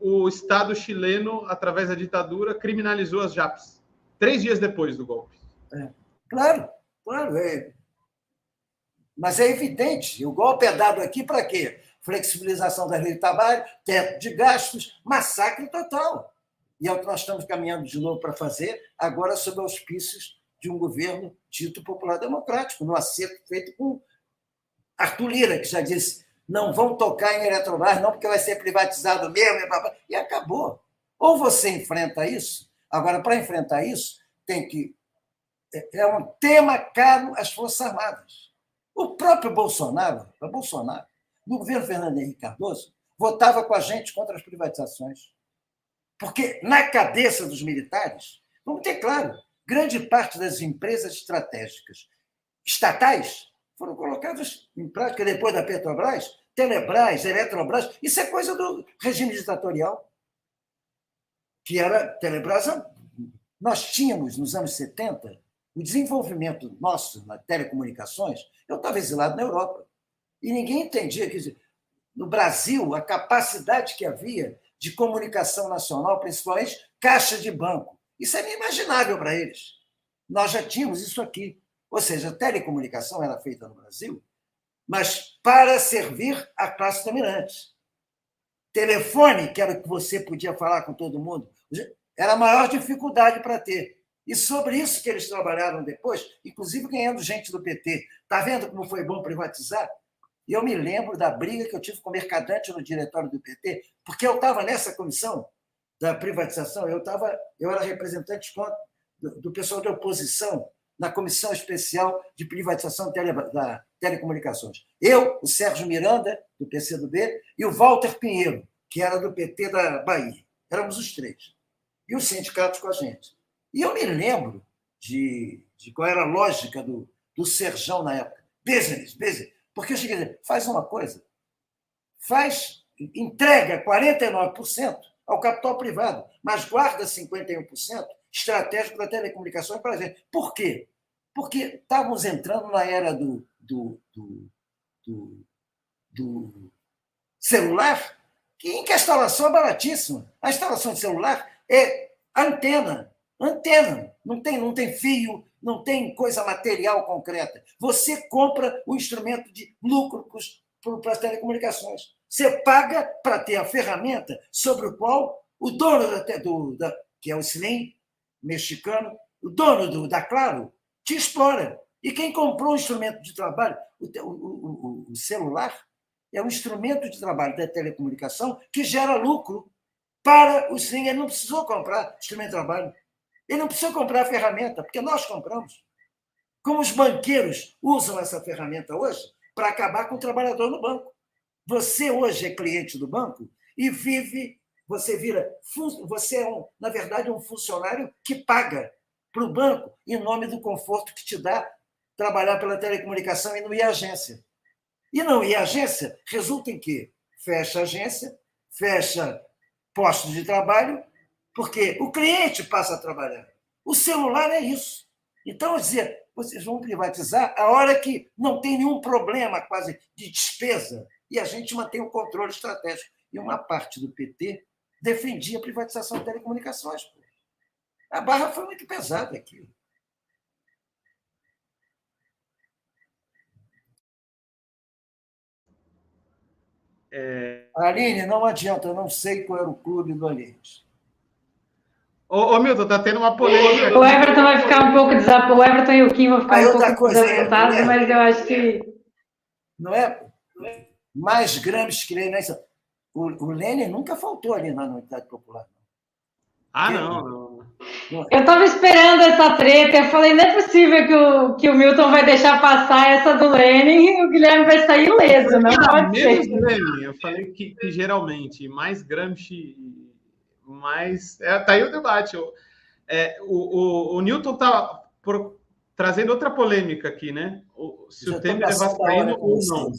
o Estado chileno, através da ditadura, criminalizou as JAPs, três dias depois do golpe. É, claro, claro, é. Mas é evidente, o golpe é dado aqui para quê? Flexibilização da lei de trabalho, teto de gastos, massacre total. E é o que nós estamos caminhando de novo para fazer, agora sob auspícios de um governo dito popular democrático, no acerto feito com Arthur Lira, que já disse: não vão tocar em Eletrobras, não, porque vai ser privatizado mesmo, e acabou. Ou você enfrenta isso, agora, para enfrentar isso, tem que. É, é um tema caro às Forças Armadas. O próprio Bolsonaro, o Bolsonaro, no governo Fernando Henrique Cardoso, votava com a gente contra as privatizações. Porque, na cabeça dos militares, vamos ter claro, grande parte das empresas estratégicas estatais foram colocadas em prática depois da Petrobras, Telebrás, Eletrobras, isso é coisa do regime ditatorial, que era Telebrás. Nós tínhamos, nos anos 70, o desenvolvimento nosso nas telecomunicações, eu estava exilado na Europa, e ninguém entendia. Dizer, no Brasil, a capacidade que havia de comunicação nacional, principalmente caixa de banco. Isso é inimaginável para eles. Nós já tínhamos isso aqui. Ou seja, a telecomunicação era feita no Brasil, mas para servir a classe dominante. Telefone, que era o que você podia falar com todo mundo, era a maior dificuldade para ter. E sobre isso que eles trabalharam depois, inclusive ganhando gente do PT. Está vendo como foi bom privatizar? E eu me lembro da briga que eu tive com o Mercadante no diretório do PT, porque eu estava nessa comissão da privatização, eu, tava, eu era representante do, pessoal de oposição na comissão especial de privatização tele, da telecomunicações. Eu, o Sérgio Miranda, do PCdoB, e o Walter Pinheiro, que era do PT da Bahia. Éramos os três. E os sindicatos com a gente. E eu me lembro de, de qual era a lógica do, do Serjão na época. Business, business. Porque eu cheguei a dizer, faz uma coisa, faz, entrega 49% ao capital privado, mas guarda 51% estratégico da telecomunicação para a gente. Por quê? Porque estávamos entrando na era do, do, do, do, do celular, que, em que a instalação é baratíssima. A instalação de celular é antena. Antena. Não tem, não tem fio, não tem coisa material concreta. Você compra o instrumento de lucro para as telecomunicações. Você paga para ter a ferramenta sobre o qual o dono da, do, da, que é o Slim mexicano, o dono do, da Claro, te explora. E quem comprou o instrumento de trabalho, o, o, o, celular, é um instrumento de trabalho da telecomunicação que gera lucro para o Sling. Ele não precisou comprar instrumento de trabalho. Ele não precisou comprar a ferramenta, porque nós compramos. Como os banqueiros usam essa ferramenta hoje para acabar com o trabalhador no banco. Você hoje é cliente do banco e vive, você vira, você é, um, na verdade, um funcionário que paga para o banco em nome do conforto que te dá trabalhar pela telecomunicação e não ir à agência. E não ir à agência resulta em quê? Fecha a agência, fecha postos de trabalho, porque o cliente passa a trabalhar. O celular é isso. Então, eu dizia, vocês vão privatizar a hora que não tem nenhum problema quase de despesa e a gente mantém o controle estratégico. E uma parte do PT defendia a privatização de telecomunicações. A barra foi muito pesada aqui. É... Aline, não adianta, eu não sei qual era o clube do Aliens. Ô, ô, Milton, tá tendo uma polêmica. O Everton vai ficar um pouco desapontado. O Everton e o Kim vão ficar Aí um pouco coisa, desapontados, é, mas eu acho que. Não é? Mais Gramsci que Lenin. O, o Lenin nunca faltou ali na Unidade Popular. Ah, não, não. Eu estava esperando essa treta. Eu falei, não é possível que o, que o Milton vai deixar passar essa do Lenin e o Guilherme vai sair ileso, não ah, pode ser. Lenin, eu falei que, que geralmente mais Gramsci mas é, tá aí o debate. O, é, o, o, o Newton tá trazendo outra polêmica aqui, né? O, se Já o Temer é vascaíno ou não.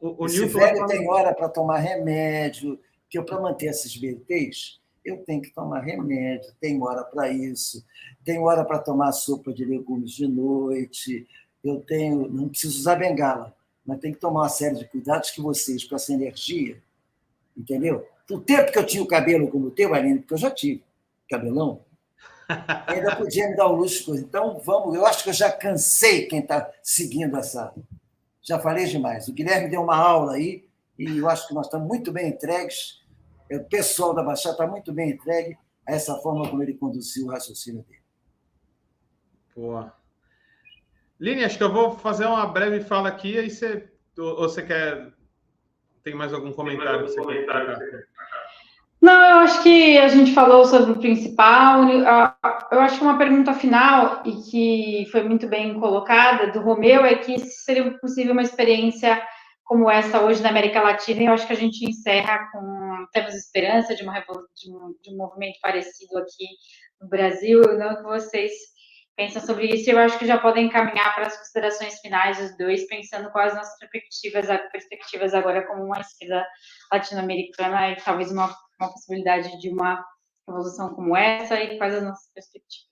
O, o Esse Newton velho tem hora para tomar remédio, que eu para manter esses BTs, eu tenho que tomar remédio, tenho hora para isso, tenho hora para tomar sopa de legumes de noite, eu tenho, não preciso usar bengala, mas tenho que tomar uma série de cuidados que vocês, com essa energia, entendeu? O tempo que eu tinha o cabelo como o teu, Aline, porque eu já tive cabelão, ainda podia me dar o luxo de coisa. Então, vamos, eu acho que eu já cansei quem está seguindo essa. Já falei demais. O Guilherme deu uma aula aí, e eu acho que nós estamos muito bem entregues. O pessoal da Baixada está muito bem entregue a essa forma como ele conduziu o raciocínio dele. Boa. Line, acho que eu vou fazer uma breve fala aqui, aí você, ou você quer. Tem mais algum comentário? Mais algum comentário? Não, eu acho que a gente falou sobre o principal. Eu acho que uma pergunta final, e que foi muito bem colocada, do Romeu, é que seria possível uma experiência como essa hoje na América Latina, e eu acho que a gente encerra com. Temos esperança de, uma, de, um, de um movimento parecido aqui no Brasil. Não que vocês pensam sobre isso, eu acho que já podem encaminhar para as considerações finais, os dois, pensando quais as nossas perspectivas, perspectivas agora como uma esquerda latino-americana e talvez uma uma possibilidade de uma revolução como essa e quais as nossas perspectivas.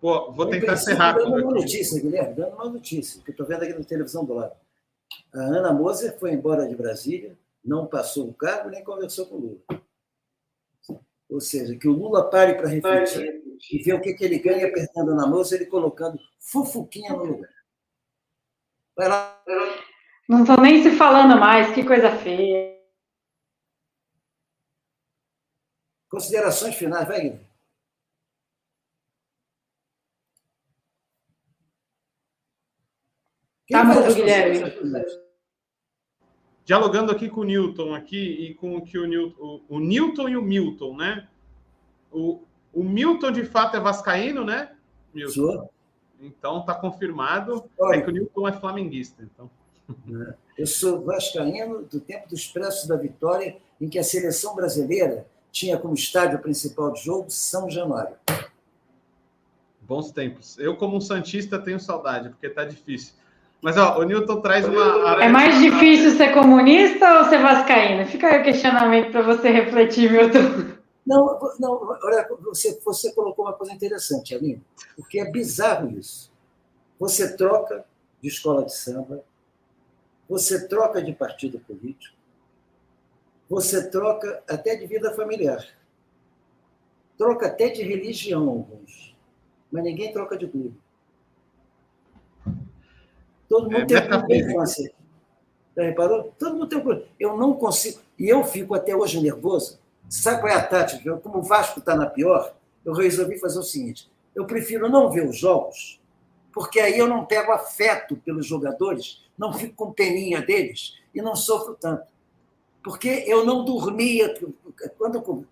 Pô, vou tentar ser rápido. Dando uma notícia, Guilherme, dando uma notícia, que eu estou vendo aqui na televisão do lado. A Ana Moser foi embora de Brasília, não passou o cargo nem conversou com o Lula. Ou seja, que o Lula pare para refletir e ver o que, que ele ganha apertando a Ana Moser e colocando fufuquinha no lugar. Vai lá. Não estou nem se falando mais, que coisa feia. Considerações finais, vai, Guilherme. Tá muito, Guilherme. Dialogando aqui com o Newton aqui e com o que o Newton, o, o Newton e o Milton, né? O, o Milton de fato é vascaíno, né? Milton. Sou. Então tá confirmado. Olha, é que o Newton é flamenguista, então. Eu sou vascaíno do tempo do Expresso da Vitória, em que a seleção brasileira tinha como estádio principal de jogo São Januário. Bons tempos. Eu, como um Santista, tenho saudade, porque tá difícil. Mas, ó, o Newton traz uma. É mais difícil ser comunista ou ser vascaíno? Fica aí o questionamento para você refletir, Milton. Não, não olha, você, você colocou uma coisa interessante, Aline, porque é bizarro isso. Você troca de escola de samba, você troca de partido político, você troca até de vida familiar, troca até de religião alguns, mas ninguém troca de clube. Todo mundo é, tem um clube da infância. Já reparou? Todo mundo tem um clube. Eu não consigo. E eu fico até hoje nervoso. Sabe qual é a tática? Como o Vasco está na pior, eu resolvi fazer o seguinte: eu prefiro não ver os jogos, porque aí eu não pego afeto pelos jogadores, não fico com peninha deles e não sofro tanto. Porque eu não dormia. Quando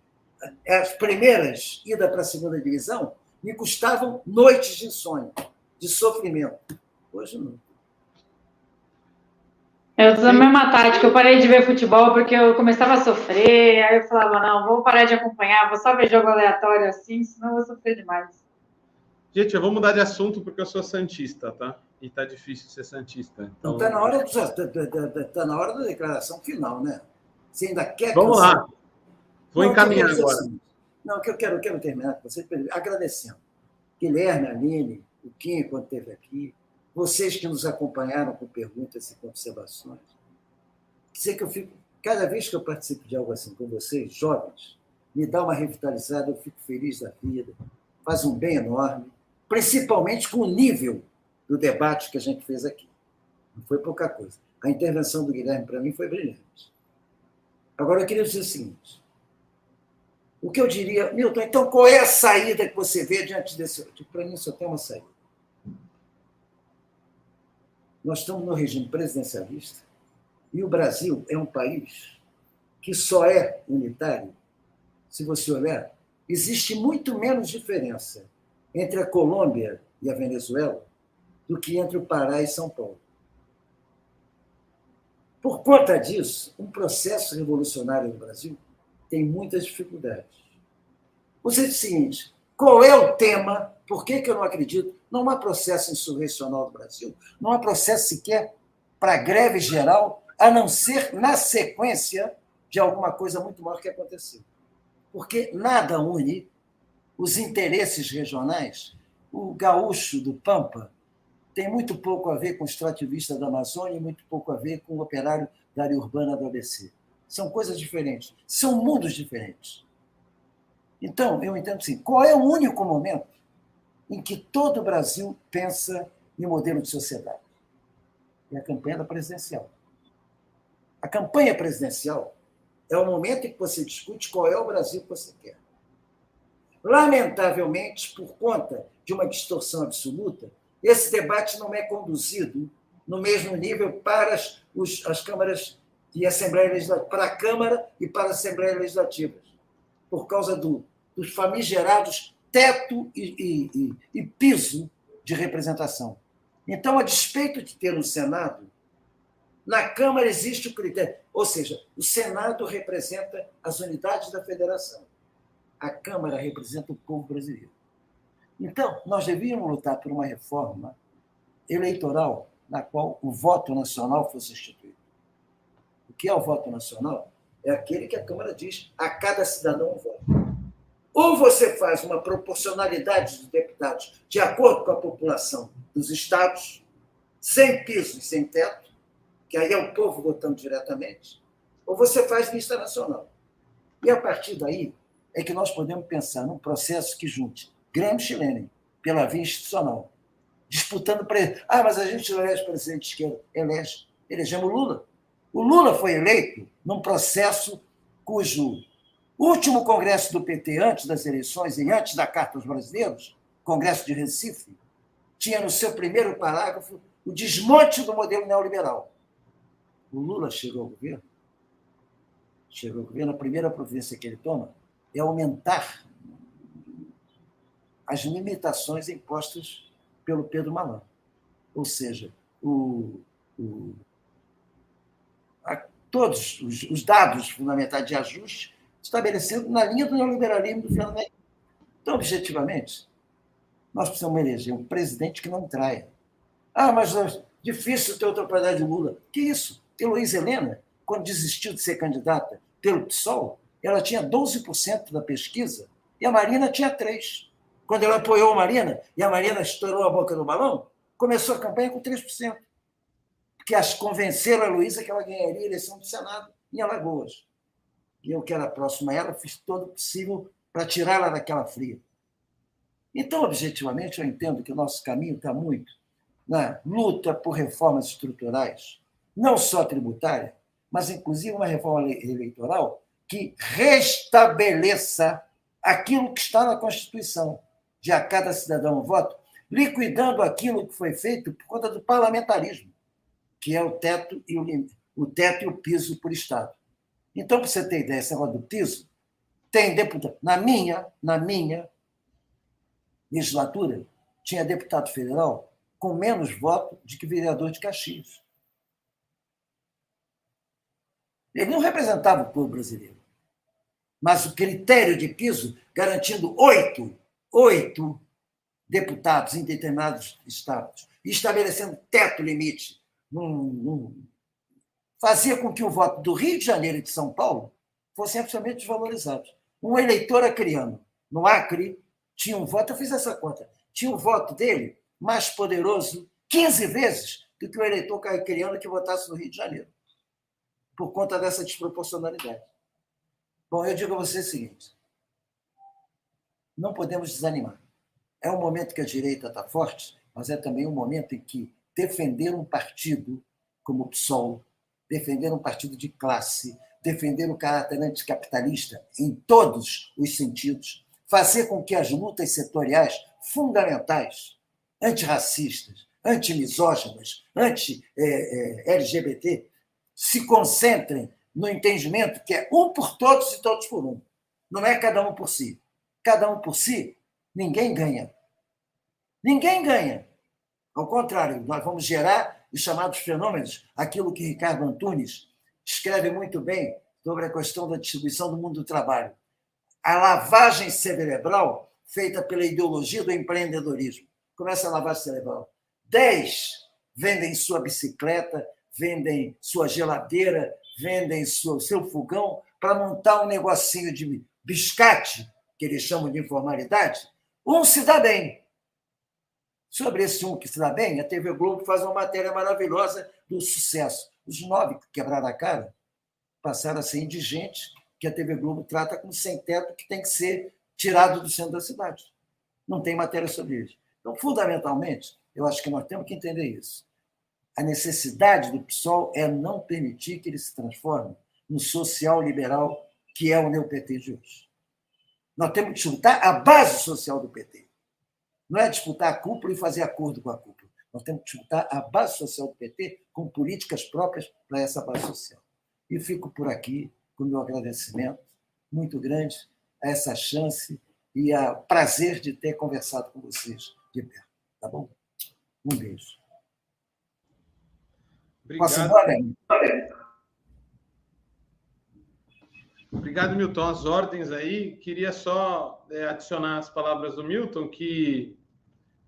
as primeiras idas para a segunda divisão me custavam noites de insônia, de sofrimento. Hoje não. Eu uso a mesma tática. Eu parei de ver futebol porque eu começava a sofrer. Aí eu falava, não, vou parar de acompanhar, vou só ver jogo aleatório assim, senão eu vou sofrer demais. Gente, eu vou mudar de assunto porque eu sou santista, tá? E tá difícil ser santista. Então, tá na hora, do, tá, tá, tá na hora da declaração final, né? Você ainda quer. Vamos lá. Vou não, encaminhar agora. Assim, não, que eu quero, eu quero terminar com você agradecendo. Guilherme, Aline, o Kim, quando esteve aqui, vocês que nos acompanharam com perguntas e observações. Dizer que eu fico, cada vez que eu participo de algo assim com vocês, jovens, me dá uma revitalizada, eu fico feliz da vida, faz um bem enorme, principalmente com o nível do debate que a gente fez aqui. Não foi pouca coisa. A intervenção do Guilherme, para mim, foi brilhante. Agora, eu queria dizer o seguinte: o que eu diria, Milton, então qual é a saída que você vê diante desse. Para mim, só tem uma saída nós estamos no regime presidencialista e o Brasil é um país que só é unitário, se você olhar, existe muito menos diferença entre a Colômbia e a Venezuela do que entre o Pará e São Paulo. Por conta disso, um processo revolucionário no Brasil tem muitas dificuldades. Você diz o seguinte: qual é o tema? Por que, que eu não acredito? Não há processo insurrecional no Brasil, não há processo sequer para greve geral, a não ser na sequência de alguma coisa muito maior que aconteceu. Porque nada une os interesses regionais. O gaúcho do Pampa tem muito pouco a ver com o extrativista da Amazônia e muito pouco a ver com o operário da área urbana do ABC. São coisas diferentes, são mundos diferentes. Então, eu entendo assim: qual é o único momento em que todo o Brasil pensa em modelo de sociedade. É a campanha da presidencial. A campanha presidencial é o momento em que você discute qual é o Brasil que você quer. Lamentavelmente, por conta de uma distorção absoluta, esse debate não é conduzido no mesmo nível para as, os, as câmaras e Assembleia para a Câmara e para a Assembleia Legislativa, por causa do, dos famigerados teto e, e, e piso de representação. Então, a despeito de ter um Senado, na Câmara existe o critério. Ou seja, o Senado representa as unidades da federação. A Câmara representa o povo brasileiro. Então, nós devíamos lutar por uma reforma eleitoral na qual o voto nacional fosse instituído. O que é o voto nacional? É aquele que a Câmara diz a cada cidadão um voto. Ou você faz uma proporcionalidade dos deputados de acordo com a população dos estados, sem piso e sem teto, que aí é o povo votando diretamente, ou você faz lista nacional. E a partir daí é que nós podemos pensar num processo que junte Gramsci e Lenin pela via institucional, disputando para Ah, mas a gente elege presidente de esquerda. Elege. Elegemos Lula. O Lula foi eleito num processo cujo último congresso do PT, antes das eleições e antes da Carta aos Brasileiros, Congresso de Recife, tinha no seu primeiro parágrafo o desmonte do modelo neoliberal. O Lula chegou ao governo, chegou ao governo, a primeira providência que ele toma é aumentar as limitações impostas pelo Pedro Malan. Ou seja, o, o, a, todos os, os dados fundamentais de ajuste estabelecido na linha do neoliberalismo do Fernando Henrique. Então, objetivamente, nós precisamos eleger um presidente que não traia. Ah, mas é difícil ter outra propriedade de Lula. Que isso? Heloísa Helena, quando desistiu de ser candidata pelo PSOL, ela tinha 12% da pesquisa e a Marina tinha 3%. Quando ela apoiou a Marina e a Marina estourou a boca do balão, começou a campanha com 3%. Porque as convenceram a Luísa que ela ganharia a eleição do Senado em Alagoas. E eu, que era próximo a ela, fiz todo o possível para tirá-la daquela fria. Então, objetivamente, eu entendo que o nosso caminho está muito na luta por reformas estruturais, não só tributária, mas inclusive uma reforma eleitoral que restabeleça aquilo que está na Constituição, de a cada cidadão um voto, liquidando aquilo que foi feito por conta do parlamentarismo, que é o teto e o, o teto e o piso por Estado. Então, para você ter ideia, esse negócio do piso, tem deputado. Na minha, na minha legislatura, tinha deputado federal com menos voto do que vereador de Caxias. Ele não representava o povo brasileiro. Mas o critério de piso garantindo oito, oito deputados em determinados estados, estabelecendo teto limite, num, fazia com que o voto do Rio de Janeiro e de São Paulo fossem absolutamente desvalorizados. Um eleitor acriano no Acre tinha um voto, eu fiz essa conta, tinha um voto dele mais poderoso 15 vezes do que o eleitor acriano que votasse no Rio de Janeiro, por conta dessa desproporcionalidade. Bom, eu digo a você o seguinte: não podemos desanimar. É um momento que a direita está forte, mas é também um momento em que defender um partido como o PSOL, defender um partido de classe, defender o caráter anticapitalista em todos os sentidos, fazer com que as lutas setoriais fundamentais, antirracistas, antimisóginas, anti-LGBT, se concentrem no entendimento que é um por todos e todos por um. Não é cada um por si. Cada um por si, ninguém ganha. Ninguém ganha. Ao contrário, nós vamos gerar os chamados fenômenos, aquilo que Ricardo Antunes escreve muito bem sobre a questão da distribuição do mundo do trabalho. A lavagem cerebral feita pela ideologia do empreendedorismo. Começa a lavagem cerebral. Dez vendem sua bicicleta, vendem sua geladeira, vendem seu, seu fogão para montar um negocinho de biscate, que eles chamam de informalidade. Um se dá bem. Sobre esse um que se dá bem, a TV Globo faz uma matéria maravilhosa do sucesso. Os nove que quebraram a cara passaram a ser indigentes, que a TV Globo trata como sem-teto, que tem que ser tirado do centro da cidade. Não tem matéria sobre isso. Então, fundamentalmente, eu acho que nós temos que entender isso. A necessidade do PSOL é não permitir que ele se transforme no social liberal que é o NeoPT de hoje. Nós temos que disputar a base social do PT. Não é disputar a cúpula e fazer acordo com a cúpula. Nós temos que disputar a base social do PT com políticas próprias para essa base social. E fico por aqui com o meu agradecimento muito grande a essa chance e a prazer de ter conversado com vocês de perto. Tá bom? Um beijo. Obrigado. Obrigado, Milton. As ordens aí. Queria só é, adicionar as palavras do Milton, que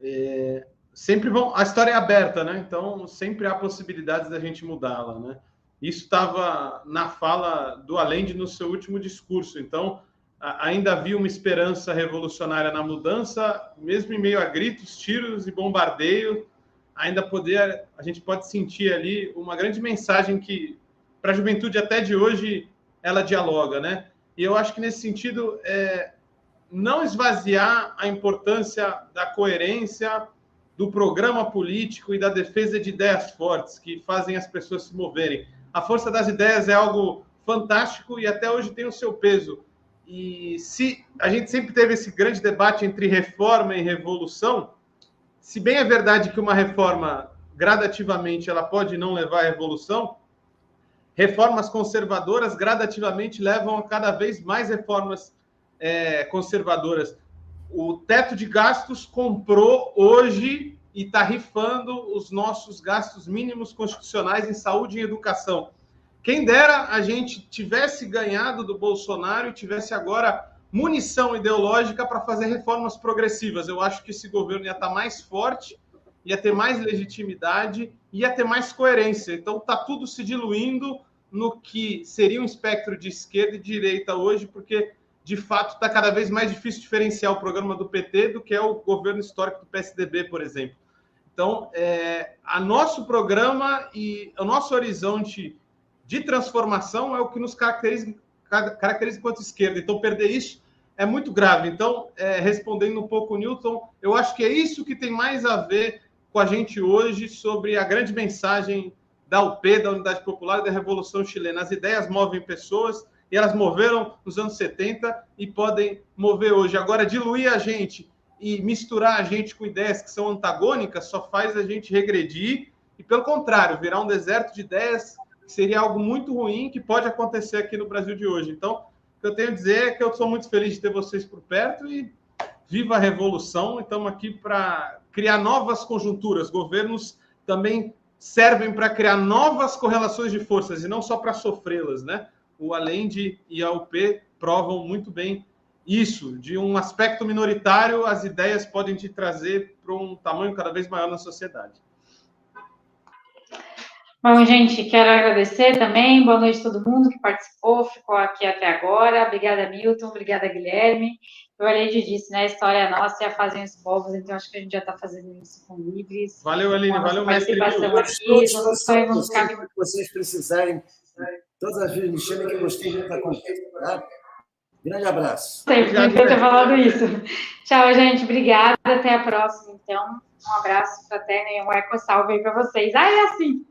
é, sempre vão. A história é aberta, né? Então, sempre há possibilidades da gente mudá-la, né? Isso estava na fala do Allende no seu último discurso. Então, ainda havia uma esperança revolucionária na mudança, mesmo em meio a gritos, tiros e bombardeio ainda poder, a gente pode sentir ali uma grande mensagem que, para a juventude até de hoje, ela dialoga, né? E eu acho que nesse sentido, é, não esvaziar a importância da coerência do programa político e da defesa de ideias fortes que fazem as pessoas se moverem. A força das ideias é algo fantástico e até hoje tem o seu peso. E se a gente sempre teve esse grande debate entre reforma e revolução, se bem é verdade que uma reforma gradativamente ela pode não levar à revolução, reformas conservadoras gradativamente levam a cada vez mais reformas é, conservadoras. O teto de gastos comprou hoje e está rifando os nossos gastos mínimos constitucionais em saúde e educação. quem dera a gente tivesse ganhado do Bolsonaro e tivesse agora munição ideológica para fazer reformas progressivas. Eu acho que esse governo ia estar tá mais forte, ia ter mais legitimidade, ia ter mais coerência. Então está tudo se diluindo no que seria um espectro de esquerda e direita hoje, porque de fato está cada vez mais difícil diferenciar o programa do PT do que é o governo histórico do PSDB, por exemplo. Então, é, a nosso programa e o nosso horizonte de transformação é o que nos caracteriza, caracteriza enquanto esquerda. Então, perder isso é muito grave. Então, é, respondendo um pouco o Newton, eu acho que é isso que tem mais a ver com a gente hoje sobre a grande mensagem da UP, da Unidade Popular e da Revolução Chilena. As ideias movem pessoas e elas moveram nos anos 70 e podem mover hoje. Agora, diluir a gente e misturar a gente com ideias que são antagônicas só faz a gente regredir e, pelo contrário, virar um deserto de ideias seria algo muito ruim que pode acontecer aqui no Brasil de hoje. Então, o que eu tenho a dizer é que eu sou muito feliz de ter vocês por perto e viva a revolução. Estamos aqui para criar novas conjunturas. Governos também servem para criar novas correlações de forças e não só para sofrê-las, né? O Alende e a UP provam muito bem isso. De um aspecto minoritário, as ideias podem te trazer para um tamanho cada vez maior na sociedade. Bom, gente, quero agradecer também. Boa noite a todo mundo que participou, ficou aqui até agora. Obrigada, Milton. Obrigada, Guilherme. O Aline disse, né? A história é nossa e a fazem os povos, então acho que a gente já está fazendo isso com livres. Valeu, Aline. Valeu, mestre. Aqui. Todos, todos, vocês precisarem, todas as vezes me chamem que eu gostei de estar com tá? Grande abraço. Sempre devia ter falado isso. Tchau, gente. Obrigada. Até a próxima, então. Um abraço fraterno e um eco salve aí para vocês. Ah, é assim.